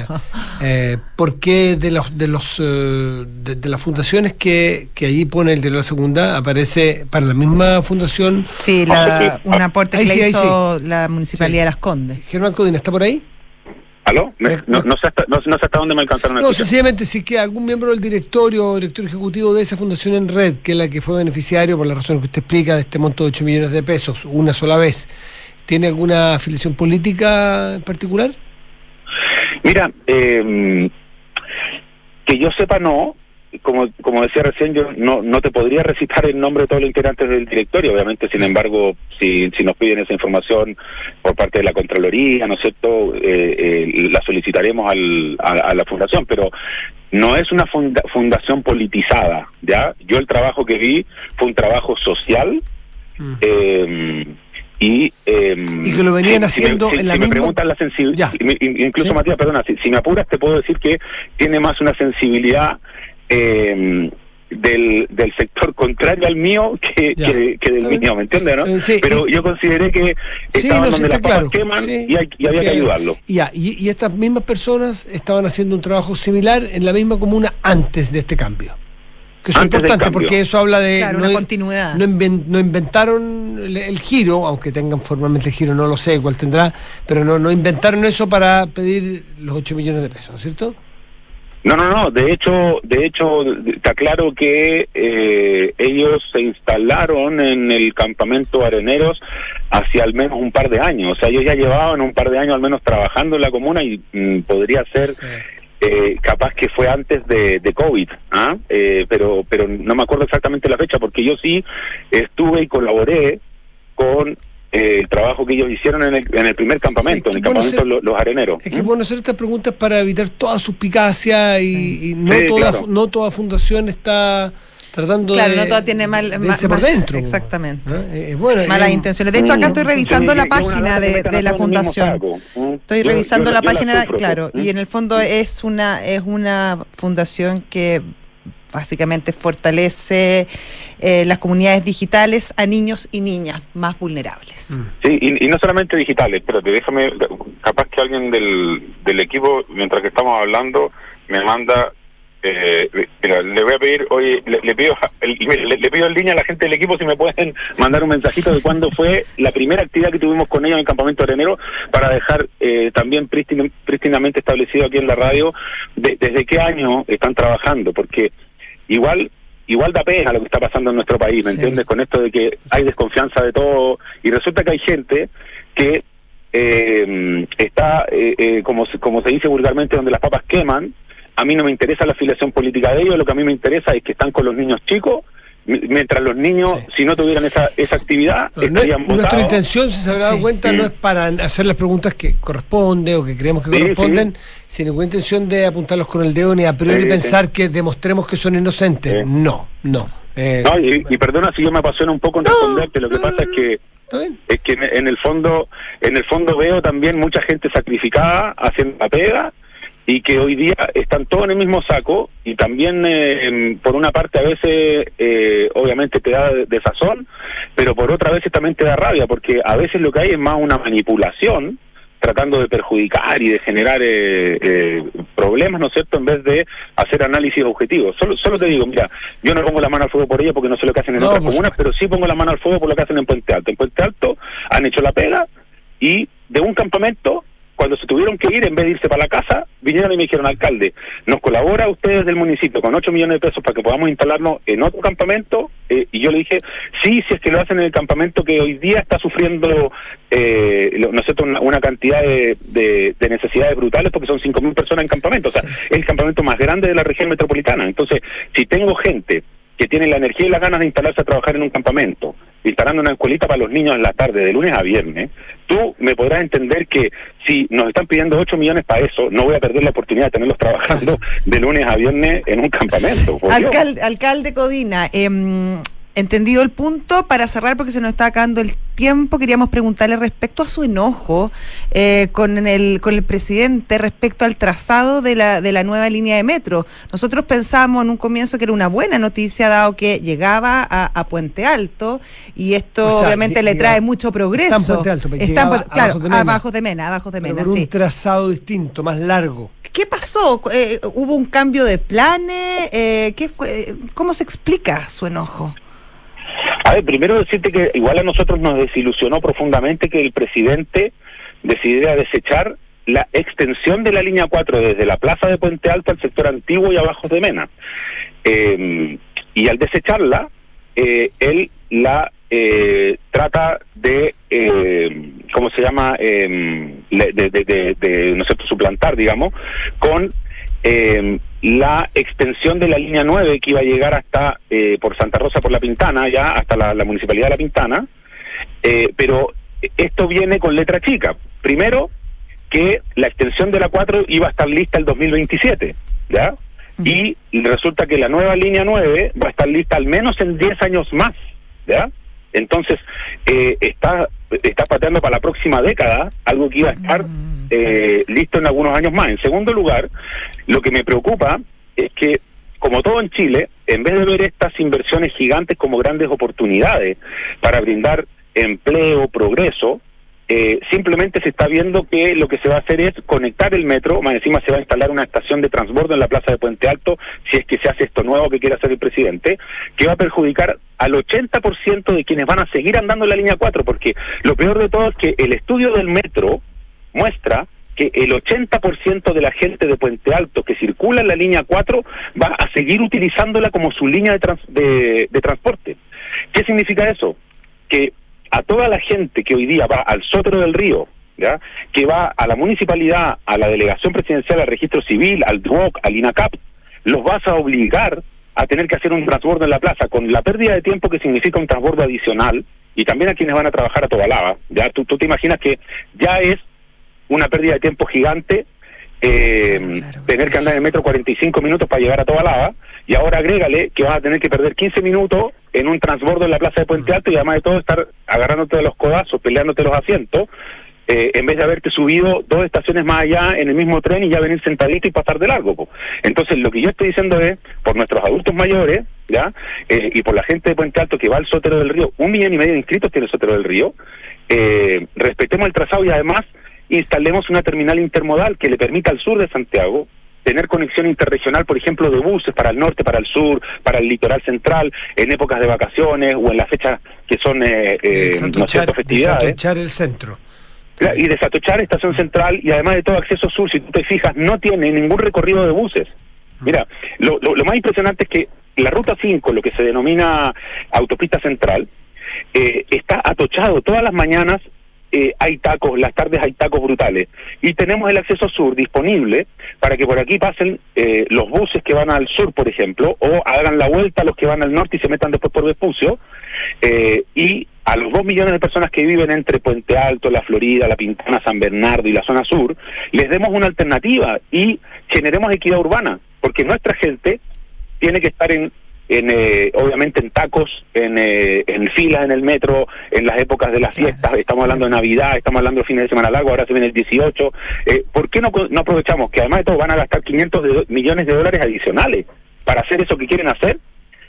eh, ¿Por qué de los de los eh, de, las fundaciones que, que ahí pone el de la segunda aparece para la misma fundación? Sí, la, un aporte que le hizo la municipalidad de Las Condes. Germán Codina, ¿está por ahí? ¿Aló? No, no, sé hasta, no, sé hasta dónde me alcanzaron a No, sencillamente si que algún miembro del directorio o director ejecutivo de esa fundación en red, que es la que fue beneficiario por la razón que usted explica de este monto de 8 millones de pesos, una sola vez, ¿Tiene alguna afiliación política en particular? Mira, em, que yo sepa no, como, como decía recién, yo no, no te podría recitar el nombre de todos los integrantes del directorio, obviamente, sin embargo, si, si nos piden esa información por parte de la Contraloría, ¿no es cierto?, eh, eh, la solicitaremos al, a, la Fundación, pero no es una fundación politizada, ¿ya? Yo el trabajo que vi fue un trabajo social, eh, y, em, y que lo venían haciendo en la si me preguntan la sensibilidad, incluso Matías, perdona, si, me apuras te puedo decir que tiene más una sensibilidad eh, del, del sector contrario al mío que, que, del mío, ¿me entiendes? ¿no? Eh, Pero yo consideré que estaban donde las claro. queman y, había que ayudarlo. Ya, y, y estas mismas personas estaban haciendo un trabajo similar en la misma comuna antes de este cambio que es importante porque eso habla de claro, una continuidad. No, inventaron el, giro, aunque tengan formalmente el giro, no lo sé cuál tendrá, pero no, no inventaron eso para pedir los 8 millones de pesos, ¿no es cierto? No, no, no. De hecho, de hecho, está claro que eh, ellos se instalaron en el campamento Areneros hacia al menos un par de años. O sea, ellos ya llevaban un par de años al menos trabajando en la comuna y mm, podría ser eh, capaz que fue antes de, de COVID, ¿ah? eh, pero, pero no me acuerdo exactamente la fecha, porque yo sí estuve y colaboré con eh, el trabajo que ellos hicieron en el, en el primer campamento, en el campamento Los, Areneros. Es que bueno hacer estas preguntas para evitar toda suspicacia y, y no, toda, no toda fundación está tratando claro, no todo tiene mal, por dentro. Exactamente. Eh, Malas intenciones. De hecho, acá estoy revisando la página de, la fundación. Estoy revisando la página, claro, y en el fondo es una es una fundación que básicamente fortalece eh, las comunidades digitales a niños y niñas más vulnerables. Sí, y, no solamente digitales, pero déjame, capaz que alguien del, del equipo, mientras que estamos hablando, me manda eh, le voy a pedir, oye, le, pido le, pido en línea a la gente del equipo si me pueden mandar un mensajito de cuándo fue la primera actividad que tuvimos con ellos en el campamento de enero para dejar eh, también prístinamente establecido aquí en la radio desde qué año están trabajando, porque igual igual da pena lo que está pasando en nuestro país, ¿me entiendes? Con esto de que hay desconfianza de todo y resulta que hay gente que eh, está, eh, como, como se dice vulgarmente, donde las papas queman, a mí no me interesa la afiliación política de ellos, lo que a mí me interesa es que están con los niños chicos, mientras los niños, si no tuvieran esa, esa actividad, estarían Nuestra intención, si se habrá dado cuenta, no es para hacer las preguntas que corresponden o que creemos que corresponden, sin ninguna intención de apuntarlos con el dedo ni a priori pensar que demostremos que son inocentes. No, no. Eh, y, perdona si yo me apasiono un poco en responderte, lo que pasa es que es que en el fondo en el fondo veo también mucha gente sacrificada haciendo la pega y que hoy día están todos en el mismo saco y también eh, por una parte a veces eh, obviamente te da desazón, pero por otra vez también te da rabia porque a veces lo que hay es más una manipulación tratando de perjudicar y de generar eh, problemas, ¿no es cierto?, en vez de hacer análisis objetivos. Solo, solo te digo, mira, yo no pongo la mano al fuego por ella porque no sé lo que hacen en otras comunas, pero sí pongo la mano al fuego por lo que hacen en Puente Alto. En Puente Alto han hecho la pega y de un campamento cuando se tuvieron que ir, en vez de irse para la casa, vinieron y me dijeron, alcalde, ¿nos colabora usted del municipio con 8 millones de pesos para que podamos instalarnos en otro campamento? Eh, y yo le dije, sí, si es que lo hacen en el campamento que hoy día está sufriendo, eh, no sé, una, cantidad de, de, necesidades brutales porque son 5.000 personas en campamento. O sea, es el campamento más grande de la región metropolitana. Entonces, si tengo gente que tiene la energía y las ganas de instalarse a trabajar en un campamento, instalando una escuelita para los niños en la tarde, de lunes a viernes, tú me podrás entender que si nos están pidiendo 8 millones para eso, no voy a perder la oportunidad de tenerlos trabajando de lunes a viernes en un campamento. Alcalde, alcalde Codina, eh, entendido el punto, para cerrar, porque se nos está acabando el tiempo, queríamos preguntarle respecto a su enojo eh, con, el, con el presidente respecto al trazado de la, de la nueva línea de metro. Nosotros pensamos en un comienzo que era una buena noticia, dado que llegaba a, Puente Alto, y esto obviamente le trae mucho progreso. Está en Puente Alto, está claro, abajo de Mena, abajo de Mena, un trazado distinto, más largo. ¿Qué pasó? Eh, ¿Hubo un cambio de planes? Eh, ¿qué, ¿Cómo se explica su enojo? A ver, primero decirte que igual a nosotros nos desilusionó profundamente que el presidente decidiera desechar la extensión de la línea 4 desde la plaza de Puente Alto al sector antiguo y abajo de Mena. Eh, y al desecharla, eh, él la eh, trata de, ¿cómo se llama?, de, de, de, suplantar, digamos, con eh, la extensión de la línea 9 que iba a llegar hasta eh, por Santa Rosa por La Pintana, ya hasta la, la municipalidad de La Pintana, eh, pero esto viene con letra chica. Primero, que la extensión de la 4 iba a estar lista el 2027, ¿ya? Y resulta que la nueva línea 9 va a estar lista al menos en 10 años más, ¿ya? Entonces, eh, está, está pateando para la próxima década algo que iba a estar eh, listo en algunos años más. En segundo lugar, lo que me preocupa es que, como todo en Chile, en vez de ver estas inversiones gigantes como grandes oportunidades para brindar empleo, progreso, eh, simplemente se está viendo que lo que se va a hacer es conectar el metro, más encima se va a instalar una estación de transbordo en la plaza de Puente Alto, si es que se hace esto nuevo que quiere hacer el presidente, que va a perjudicar al 80% de quienes van a seguir andando en la línea 4, porque lo peor de todo es que el estudio del metro muestra que el 80% de la gente de Puente Alto que circula en la línea 4 va a seguir utilizándola como su línea de, de transporte. ¿Qué significa eso? Que a toda la gente que hoy día va al Sotero del Río, ¿ya? que va a la municipalidad, a la delegación presidencial, al registro civil, al DROC, al INACAP, los vas a obligar a tener que hacer un transbordo en la plaza con la pérdida de tiempo que significa un transbordo adicional y también a quienes van a trabajar a Tobalaba. Ya tú, tú te imaginas que ya es una pérdida de tiempo gigante eh, Claro, tener que andar en el metro 45 minutos para llegar a Tobalaba y ahora agrégale que vas a tener que perder 15 minutos en un transbordo en la plaza de Puente Alto y además de todo estar agarrándote de los codazos, peleándote los asientos, eh, en vez de haberte subido dos estaciones más allá en el mismo tren y ya venir sentadito y pasar de largo. po. Entonces lo que yo estoy diciendo es, por nuestros adultos mayores, ya Eh, y por la gente de Puente Alto que va al Sotero del Río, un millón y medio de inscritos tiene el Sotero del Río, eh, respetemos el trazado y además instalemos una terminal intermodal que le permita al sur de Santiago tener conexión interregional, por ejemplo, de buses para el norte, para el sur, para el litoral central, en épocas de vacaciones o en las fechas que son, eh, eh, ¿no cierto?, festividades. El centro. Y desatochar Estación Central y además de todo acceso sur, si tú te fijas, no tiene ningún recorrido de buses. Mira, lo, lo, lo más impresionante es que la Ruta 5, lo que se denomina Autopista Central, eh, está atochado todas las mañanas. Eh, hay tacos, las tardes hay tacos brutales. Y tenemos el acceso sur disponible para que por aquí pasen eh, los buses que van al sur, por ejemplo, o hagan la vuelta los que van al norte y se metan después por Vespucio. Eh, y a los dos millones de personas que viven entre Puente Alto, La Florida, La Pintana, San Bernardo y la zona sur, les demos una alternativa y generemos equidad urbana, porque nuestra gente tiene que estar en, en eh, obviamente en tacos, en, eh, en filas en el metro, en las épocas de las fiestas, estamos hablando de Navidad, estamos hablando de fines de semana largo, ahora se viene el 18, eh, ¿por qué no, no aprovechamos que además de todo van a gastar 500 de millones de dólares adicionales para hacer eso que quieren hacer?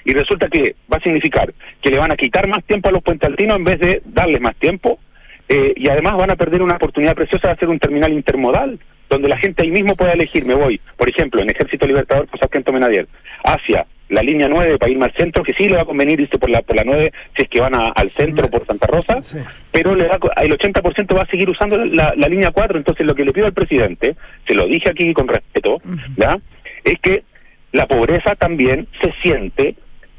Y resulta que va a significar que le van a quitar más tiempo a los puentealtinos en vez de darles más tiempo, eh, y además van a perder una oportunidad preciosa de hacer un terminal intermodal, donde la gente ahí mismo pueda elegir, me voy, por ejemplo, en Ejército Libertador, por Sargento Menadier, hacia la línea 9 para irme al centro, que sí le va a convenir irse por la, por la 9 si es que van a- al centro por Santa Rosa, Sí. pero le va, el 80% va a seguir usando la, la línea 4, entonces lo que le pido al presidente, se lo dije aquí con respeto, ¿ya? es que la pobreza también se siente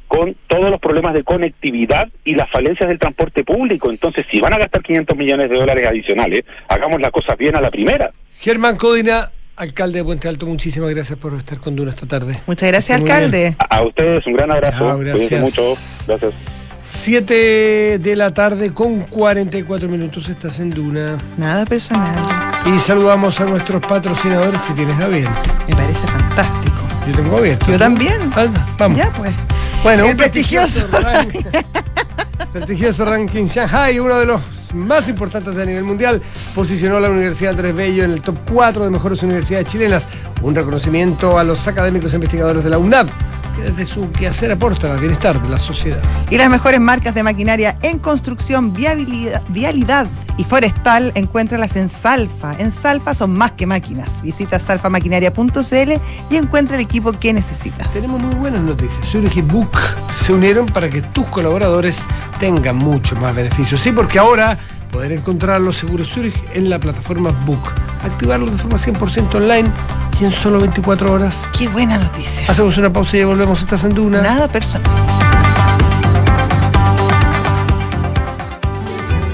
con todos los problemas de conectividad y las falencias del transporte público. Entonces, si van a gastar 500 millones de dólares adicionales, hagamos las cosas bien a la primera. Germán Codina, alcalde de Puente Alto, muchísimas gracias por estar con Duna esta tarde. Muchas gracias, Muy alcalde. A, a ustedes un gran abrazo. Cuídense gracias. mucho. Gracias. 7 de la tarde con 44 minutos estás en Duna. Nada personal. Y saludamos a nuestros patrocinadores si tienes a bien. Me parece fantástico. Yo tengo abierto. Yo también. Anda, vamos. Ya, pues. Bueno, El un prestigioso, prestigioso. prestigioso ranking. Shanghai, uno de los más importantes de nivel mundial, posicionó a la Universidad Andrés Bello en el top 4 de mejores universidades chilenas, un reconocimiento a los académicos e investigadores de la que desde su quehacer aportan al bienestar de la sociedad. Y las mejores marcas de maquinaria en construcción, viabilidad, vialidad y forestal, encuéntralas en Salfa. En Salfa son más que máquinas. Visita salfamaquinaria.cl y encuentra el equipo que necesitas. Tenemos muy buenas noticias. Zurich y Book se unieron para que tus colaboradores tengan mucho más beneficios. Sí, porque ahora poder encontrar los seguros Zurich en la plataforma Book. Activarlo de forma 100% online y en solo 24 horas. Qué buena noticia. Hacemos una pausa y volvemos. Estás en Duna. Nada personal.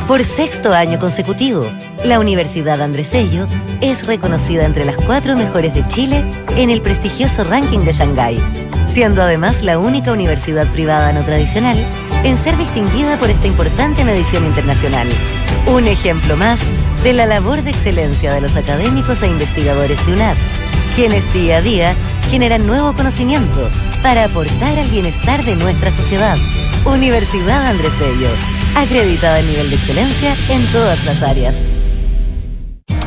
Por sexto año consecutivo, La Universidad Andrés Bello es reconocida entre las cuatro mejores de Chile en el prestigioso ranking de Shanghái, siendo además la única universidad privada no tradicional en ser distinguida por esta importante medición internacional. Un ejemplo más de la labor de excelencia de los académicos e investigadores de UNAP, quienes día a día generan nuevo conocimiento para aportar al bienestar de nuestra sociedad. Universidad Andrés Bello, acreditada en nivel de excelencia en todas las áreas.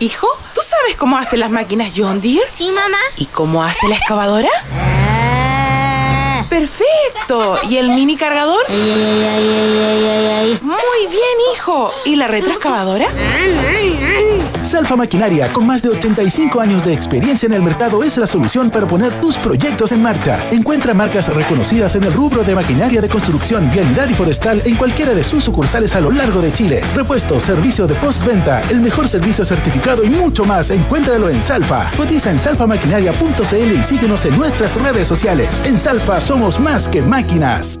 Hijo, ¿tú sabes cómo hacen las máquinas John Deere? Sí, mamá. ¿Y cómo hace la excavadora? Perfecto. ¿Y el mini cargador? Muy bien, hijo. ¿Y la retroexcavadora? Salfa Maquinaria, con más de 85 años de experiencia en el mercado, es la solución para poner tus proyectos en marcha. Encuentra marcas reconocidas en el rubro de maquinaria de construcción, vialidad y forestal en cualquiera de sus sucursales a lo largo de Chile. Repuesto, servicio de postventa, el mejor servicio certificado y mucho más. Encuéntralo en Salfa. Cotiza en salfamaquinaria.cl y síguenos en nuestras redes sociales. En Salfa somos más que máquinas.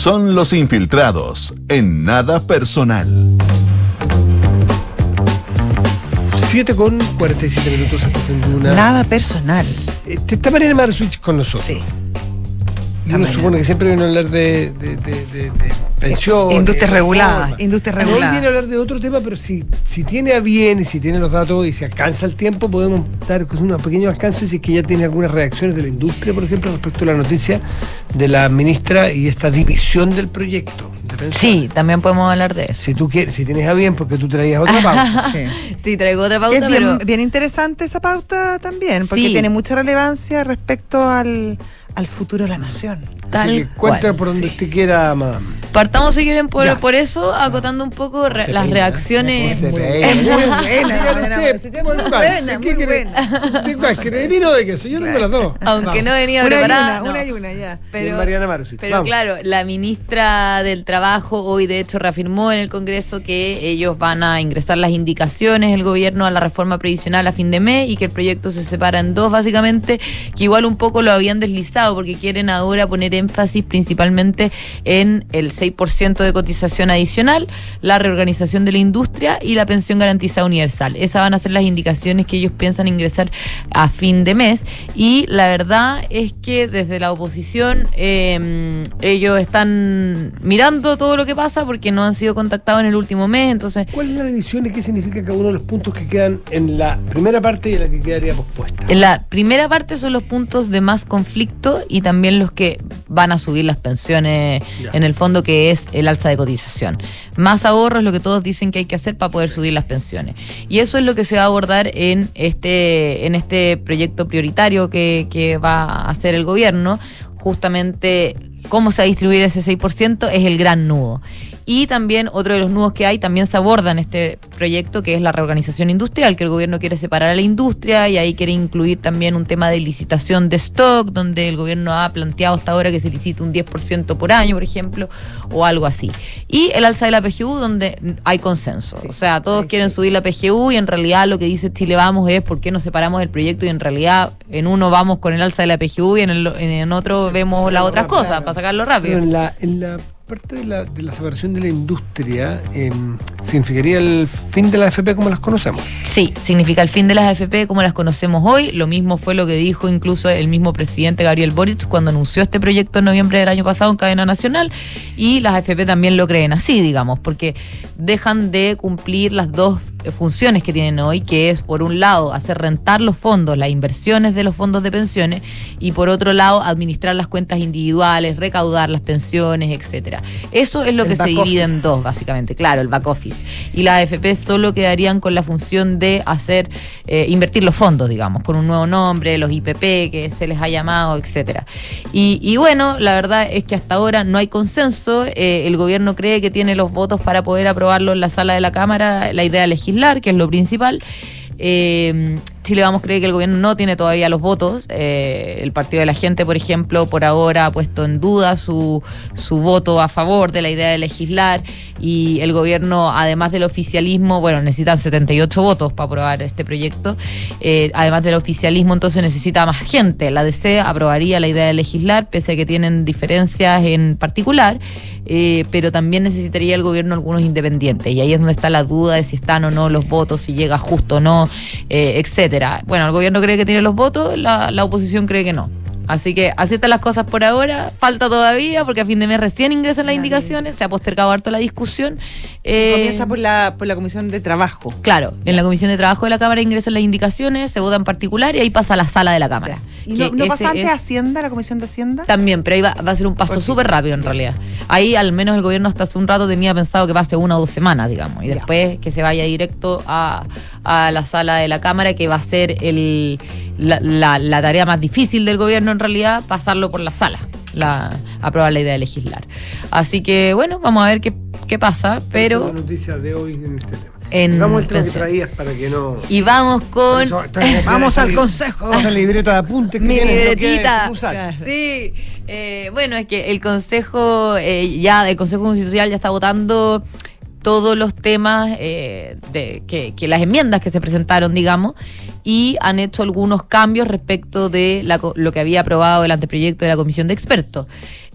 Son los infiltrados en nada personal. 7 con 47 minutos hasta una. Nada personal. Eh, Está Mariana Maruswich con nosotros. Sí. Y uno supone que siempre viene a hablar de, de, de, de, de pensiones. Industria de regulada, reformas. industria Hoy regulada. viene a hablar de otro tema, pero si, si tiene a bien y si tiene los datos y si alcanza el tiempo, podemos dar unos pequeños alcances si es que ya tiene algunas reacciones de la industria, por ejemplo, respecto a la noticia de la ministra y esta división del proyecto. Sí, también podemos hablar de eso. Si tú quieres, si tienes a bien, porque tú traías otra pauta. Sí, traigo otra Es pauta, bien, pero bien interesante esa pauta también, porque Sí. tiene mucha relevancia respecto al, al futuro de la nación. Tal Así que cuenta cual. por donde sí. usted quiera, madame. Partamos si quieren por, por eso, acotando un poco re- las peina, reacciones. Es muy buena, muy buena, ¿Qué vino de queso? Yo tengo las dos. Aunque Vamos. no venía Una y preparada. una, no. una y una, ya. Pero, Mariana Marusich, pero vamos. claro, la ministra del Trabajo hoy de hecho reafirmó en el Congreso que ellos van a ingresar las indicaciones del gobierno a la reforma previsional a fin de mes y que el proyecto se separa en dos básicamente, que igual un poco lo habían deslizado porque quieren ahora poner énfasis principalmente en el 6% de cotización adicional, la reorganización de la industria y la pensión garantizada universal. Esas van a ser las indicaciones que ellos piensan ingresar a fin de mes y la verdad es que desde la oposición eh, ellos están mirando todo lo que pasa porque no han sido contactados en el último mes, entonces ¿Cuál es la división y qué significa cada uno de los puntos que quedan en la primera parte y en la que quedaría pospuesta? en la primera parte son los puntos de más conflicto y también los que van a subir las pensiones en el fondo que es el alza de cotización. Más ahorro es lo que todos dicen que hay que hacer para poder subir las pensiones. Y eso es lo que se va a abordar en este, en este proyecto prioritario que, que va a hacer el gobierno. Justamente cómo se va a distribuir ese 6% es el gran nudo. Y también otro de los nudos que hay también se aborda en este proyecto, que es la reorganización industrial, que el gobierno quiere separar a la industria y ahí quiere incluir también un tema de licitación de stock, donde el gobierno ha planteado hasta ahora que se licite un 10% por año, por ejemplo, o algo así. Y el alza de la PGU, donde hay consenso. o sea, todos quieren subir la PGU y en realidad lo que dice Chile Vamos es por qué nos separamos del proyecto y en realidad en uno vamos con el alza de la PGU y en, el, en otro vemos las otras cosas para sacarlo rápido. Pero en la, en la parte de la, de la separación de la industria eh, significaría el fin de la AFP como las conocemos. Sí, significa el fin de las AFP como las conocemos hoy. Lo mismo fue lo que dijo incluso el mismo presidente Gabriel Boric cuando anunció este proyecto en noviembre del año pasado en cadena nacional. Y las AFP también lo creen así, digamos, porque dejan de cumplir las dos funciones que tienen hoy, que es por un lado hacer rentar los fondos, las inversiones de los fondos de pensiones, y por otro lado administrar las cuentas individuales, recaudar las pensiones, etcétera. Eso es lo El que se divide en dos, básicamente, claro, el back office. Y las AFP solo quedarían con la función de hacer, eh, invertir los fondos, digamos, con un nuevo nombre, los IPP que se les ha llamado, etcétera. Y, y bueno, la verdad es que hasta ahora no hay consenso. eh, el gobierno cree que tiene los votos para poder aprobarlo en la sala de la Cámara, la idea de legislar, que es lo principal. Eh, Chile Vamos cree que el gobierno no tiene todavía los votos. Eh, el Partido de la Gente, por ejemplo, por ahora ha puesto en duda su, su voto a favor de la idea de legislar y el gobierno, además del oficialismo, bueno, necesitan 78 votos para aprobar este proyecto. Eh, además del oficialismo, entonces necesita más gente. La DC aprobaría la idea de legislar, pese a que tienen diferencias en particular, eh, pero también necesitaría el gobierno algunos independientes. Y ahí es donde está la duda de si están o no los votos, si llega justo o no, eh, etcétera. Bueno, el gobierno cree que tiene los votos, la, la oposición cree que no. Así que así están las cosas por ahora. Falta todavía, porque a fin de mes recién ingresan las indicaciones, se ha postergado harto la discusión. Eh, Comienza por la, por la Comisión de Trabajo. Claro, en la Comisión de Trabajo de la Cámara ingresan las indicaciones, se vota en particular y ahí pasa a la sala de la Cámara. ¿Y Que no, no pasa antes es- Hacienda, la Comisión de Hacienda? También, pero ahí va, va a ser un paso súper rápido en realidad. Ahí al menos el gobierno hasta hace un rato tenía pensado que pase una o dos semanas, digamos, y después que se vaya directo a, a la sala de la Cámara, que va a ser el, la, la- la tarea más difícil del gobierno en realidad, pasarlo por la sala, la, aprobar la idea de legislar. Así que bueno, vamos a ver qué, qué pasa, Esa es pero... la noticia de hoy en este tema. En Vamos al que traías para que no. Y vamos con... Eso, Vamos al consejo. Vamos a la libreta de apuntes que Mi no libretita. Sí, eh, bueno, es que el Consejo, eh, ya, el Consejo Constitucional ya está votando todos los temas eh, de que, que las enmiendas que se presentaron, digamos, y han hecho algunos cambios respecto de la lo que había aprobado el anteproyecto de la Comisión de Expertos.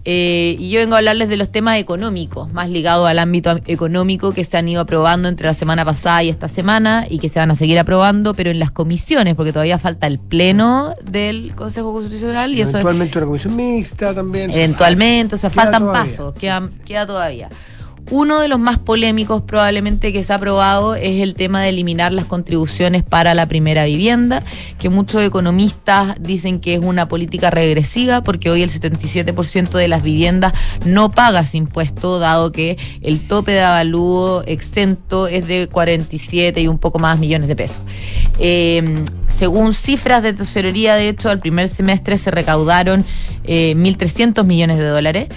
Eh, y yo vengo a hablarles de los temas económicos, más ligados al ámbito económico que se han ido aprobando entre la semana pasada y esta semana y que se van a seguir aprobando, pero en las comisiones, porque todavía falta el pleno del Consejo Constitucional y eso es Eventualmente una comisión mixta también. Eventualmente, o sea, faltan todavía. pasos, queda, queda todavía. Uno de los más polémicos probablemente que se ha aprobado es el tema de eliminar las contribuciones para la primera vivienda, que muchos economistas dicen que es una política regresiva porque hoy el 77% de las viviendas no paga impuesto, dado que el tope de avalúo exento es de 47 y un poco más millones de pesos. Eh, según cifras de tesorería, de hecho, al primer semestre se recaudaron eh, 1.300 millones de dólares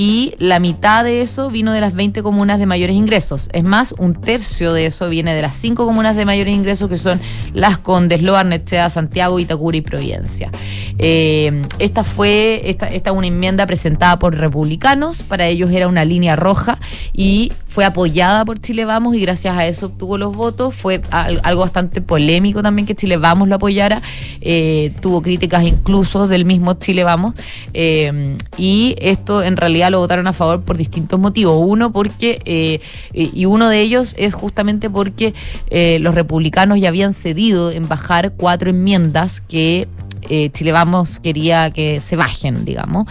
y la mitad de eso vino de las 20 comunas de mayores ingresos. Es más, un tercio de eso viene de las cinco comunas de mayores ingresos que son Las Condes, Loa, Arnechea, Santiago, Itacura y Providencia. Eh, esta fue esta, esta una enmienda presentada por republicanos, para ellos era una línea roja y fue apoyada por Chile Vamos y gracias a eso obtuvo los votos. Fue al- algo bastante polémico también que Chile Vamos lo apoyara. Eh, tuvo críticas incluso del mismo Chile Vamos. Eh, y esto en realidad lo votaron a favor por distintos motivos. Uno, porque, eh, y uno de ellos es justamente porque eh, los republicanos ya habían cedido en bajar cuatro enmiendas que eh, Chile Vamos quería que se bajen, digamos.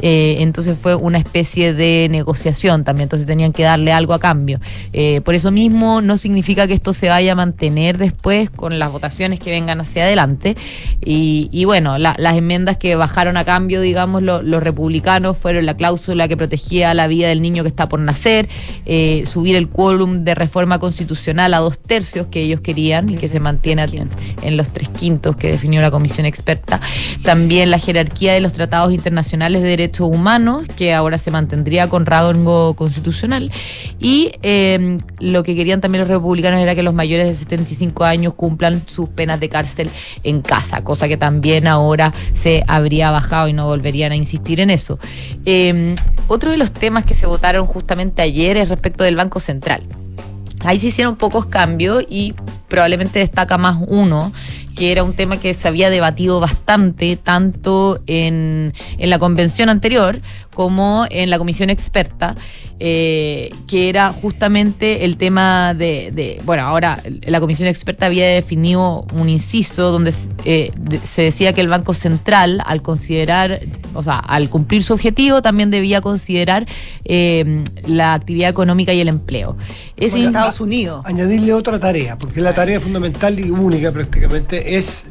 Eh, entonces fue una especie de negociación también, entonces tenían que darle algo a cambio. Eh, por eso mismo no significa que esto se vaya a mantener después con las votaciones que vengan hacia adelante. Y, bueno, la- las enmiendas que bajaron a cambio, digamos, lo- los republicanos fueron la cláusula que protegía la vida del niño que está por nacer, eh, subir el quórum de reforma constitucional a dos tercios que ellos querían y que se mantiene en, en los tres quintos que definió la comisión experta. También la jerarquía de los tratados internacionales de derechos humanos, que ahora se mantendría con rango constitucional. Y eh, lo que querían también los republicanos era que los mayores de 75 años cumplan sus penas de cárcel en casa, cosa que también ahora se habría bajado y no volverían a insistir en eso. Eh, otro de los temas que se votaron justamente ayer es respecto del Banco Central. Ahí se hicieron pocos cambios y probablemente destaca más uno, que era un tema que se había debatido bastante, tanto en, en la convención anterior como en la comisión experta, eh, que era justamente el tema de, de- bueno, ahora la comisión experta había definido un inciso donde eh, de- se decía que el Banco Central, al considerar, o sea, al cumplir su objetivo, también debía considerar eh, la actividad económica y el empleo. Ese Como in- Estados Unidos. Añadirle otra tarea, porque la tarea fundamental y única prácticamente es,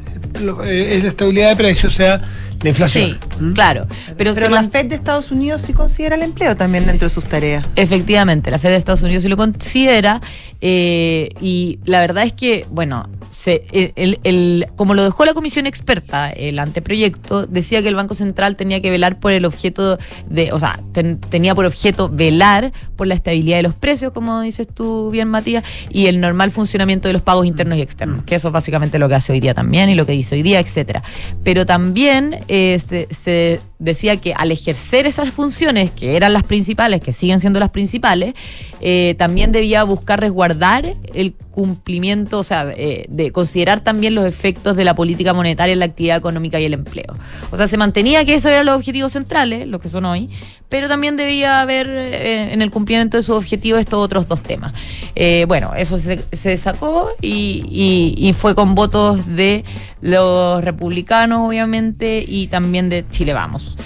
eh, es la estabilidad de precios, o sea, la inflación. Sí, claro. Pero, Pero la man- Fed de Estados Unidos sí considera el empleo también dentro de sus tareas. Efectivamente, la Fed de Estados Unidos sí lo considera eh, y la verdad es que, bueno, se, el- el- como lo dejó la comisión experta, el anteproyecto, decía que el Banco Central tenía que velar por el objeto de, o sea, ten- tenía por objeto velar por la estabilidad de los precios, como dices tú bien, Matías, y el normal funcionamiento de los pagos internos y externos, que eso es básicamente lo que hace hoy día también y lo que dice hoy día, etcétera. Pero también se, se decía que al ejercer esas funciones, que eran las principales, que siguen siendo las principales, eh, también debía buscar resguardar el cumplimiento, o sea, eh, de considerar también los efectos de la política monetaria en la actividad económica y el empleo. O sea, se mantenía que esos eran los objetivos centrales, los que son hoy, pero también debía haber eh, en el cumplimiento de sus objetivos estos otros dos temas. Eh, bueno, eso se, se sacó y- y fue con votos de los republicanos, obviamente, y también de Chile Vamos.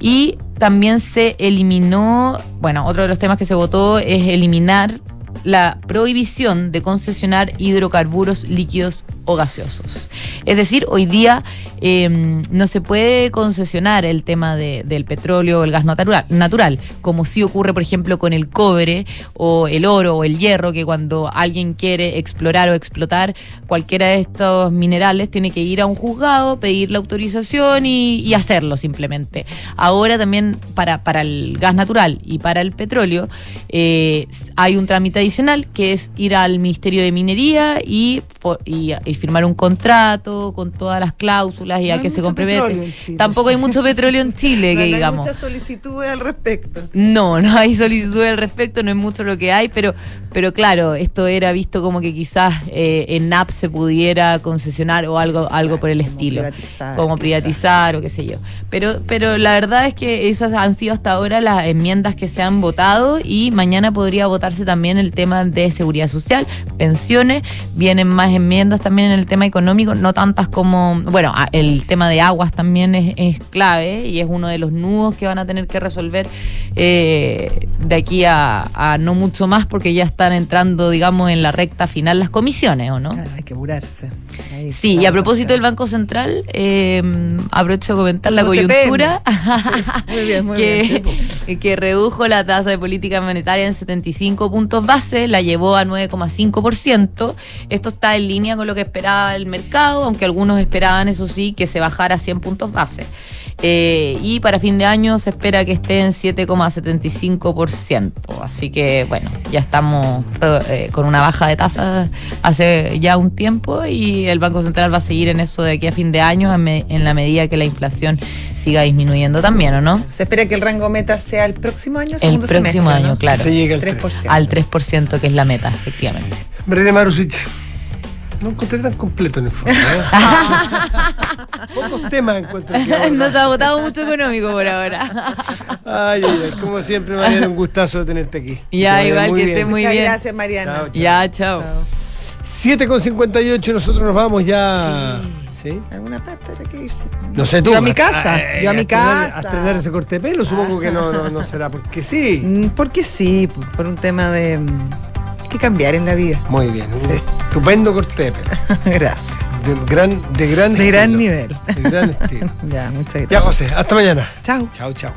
Y también se eliminó, bueno, otro de los temas que se votó es eliminar la prohibición de concesionar hidrocarburos líquidos o gaseosos. Es decir, hoy día eh, no se puede concesionar el tema de- del petróleo o el gas natural, natural, como sí ocurre, por ejemplo, con el cobre o el oro o el hierro, que cuando alguien quiere explorar o explotar cualquiera de estos minerales, tiene que ir a un juzgado, pedir la autorización y, y hacerlo simplemente. Ahora también para, para el gas natural y para el petróleo eh, hay un trámite adicional que es ir al Ministerio de Minería y, por- y- y firmar un contrato con todas las cláusulas y No a que se compromete. Tampoco hay mucho petróleo en Chile, No, que no hay digamos. muchas solicitudes al respecto. No, no hay solicitud al respecto, no es mucho lo que hay, pero, pero claro, esto era visto como que quizás eh, en NAP se pudiera concesionar o algo, algo por el estilo. privatizar, como quizás. privatizar o qué sé yo. Pero, pero la verdad es que esas han sido hasta ahora las enmiendas que se han votado y mañana podría votarse también el tema de seguridad social, pensiones, vienen más enmiendas también en el tema económico, no tantas como, bueno, a- el tema de aguas también es, es clave y es uno de los nudos que van a tener que resolver eh, de aquí a, a no mucho más porque ya están entrando, digamos, en la recta final las comisiones, ¿o no? Hay que apurarse. Ahí Sí, y a propósito del Banco Central, eh, aprovecho de comentar la coyuntura Muy bien, muy que, bien. que redujo la tasa de política monetaria en 75 puntos la llevó a 9,5%. Esto está en línea con lo que esperaba el mercado, aunque algunos esperaban, eso sí, que se bajara a 100 puntos base. Eh, y para fin de año se espera que esté en 7,75%. Así que, bueno, ya estamos eh, con una baja de tasas hace ya un tiempo y el Banco Central va a seguir en eso de aquí a fin de año en, me- en la medida que la inflación siga disminuyendo también, ¿o no? Se espera que el rango meta sea el próximo año, El segundo próximo semestre, año, ¿no? claro. Que se llegue al 3%. Al 3% que es la meta, efectivamente. Brené Marusic. No encontré tan completo en el fondo. ¿eh? Pocos temas encuentro. Nos ha votado mucho económico por ahora. Ay, ay, ay, como siempre, Mariana, un gustazo tenerte aquí. Ya, te igual que bien. esté muy Muchas bien. gracias, Mariana. Chao, chao. Ya, chao. 7 con 58, nosotros nos vamos ya. ¿Sí? Alguna parte habrá que irse. No sé tú. Yo a mi casa, yo a mi estrenar- casa. A estrenar ese corte de pelo, supongo que no, no, no será, porque sí. Mm, Porque sí, por un tema de que cambiar en la vida. Muy bien, un estupendo corte de pelo. Gracias. De gran, de gran De gran nivel. De gran estilo. Ya, muchas gracias. Ya, José, hasta mañana. Chao. Chao, chao.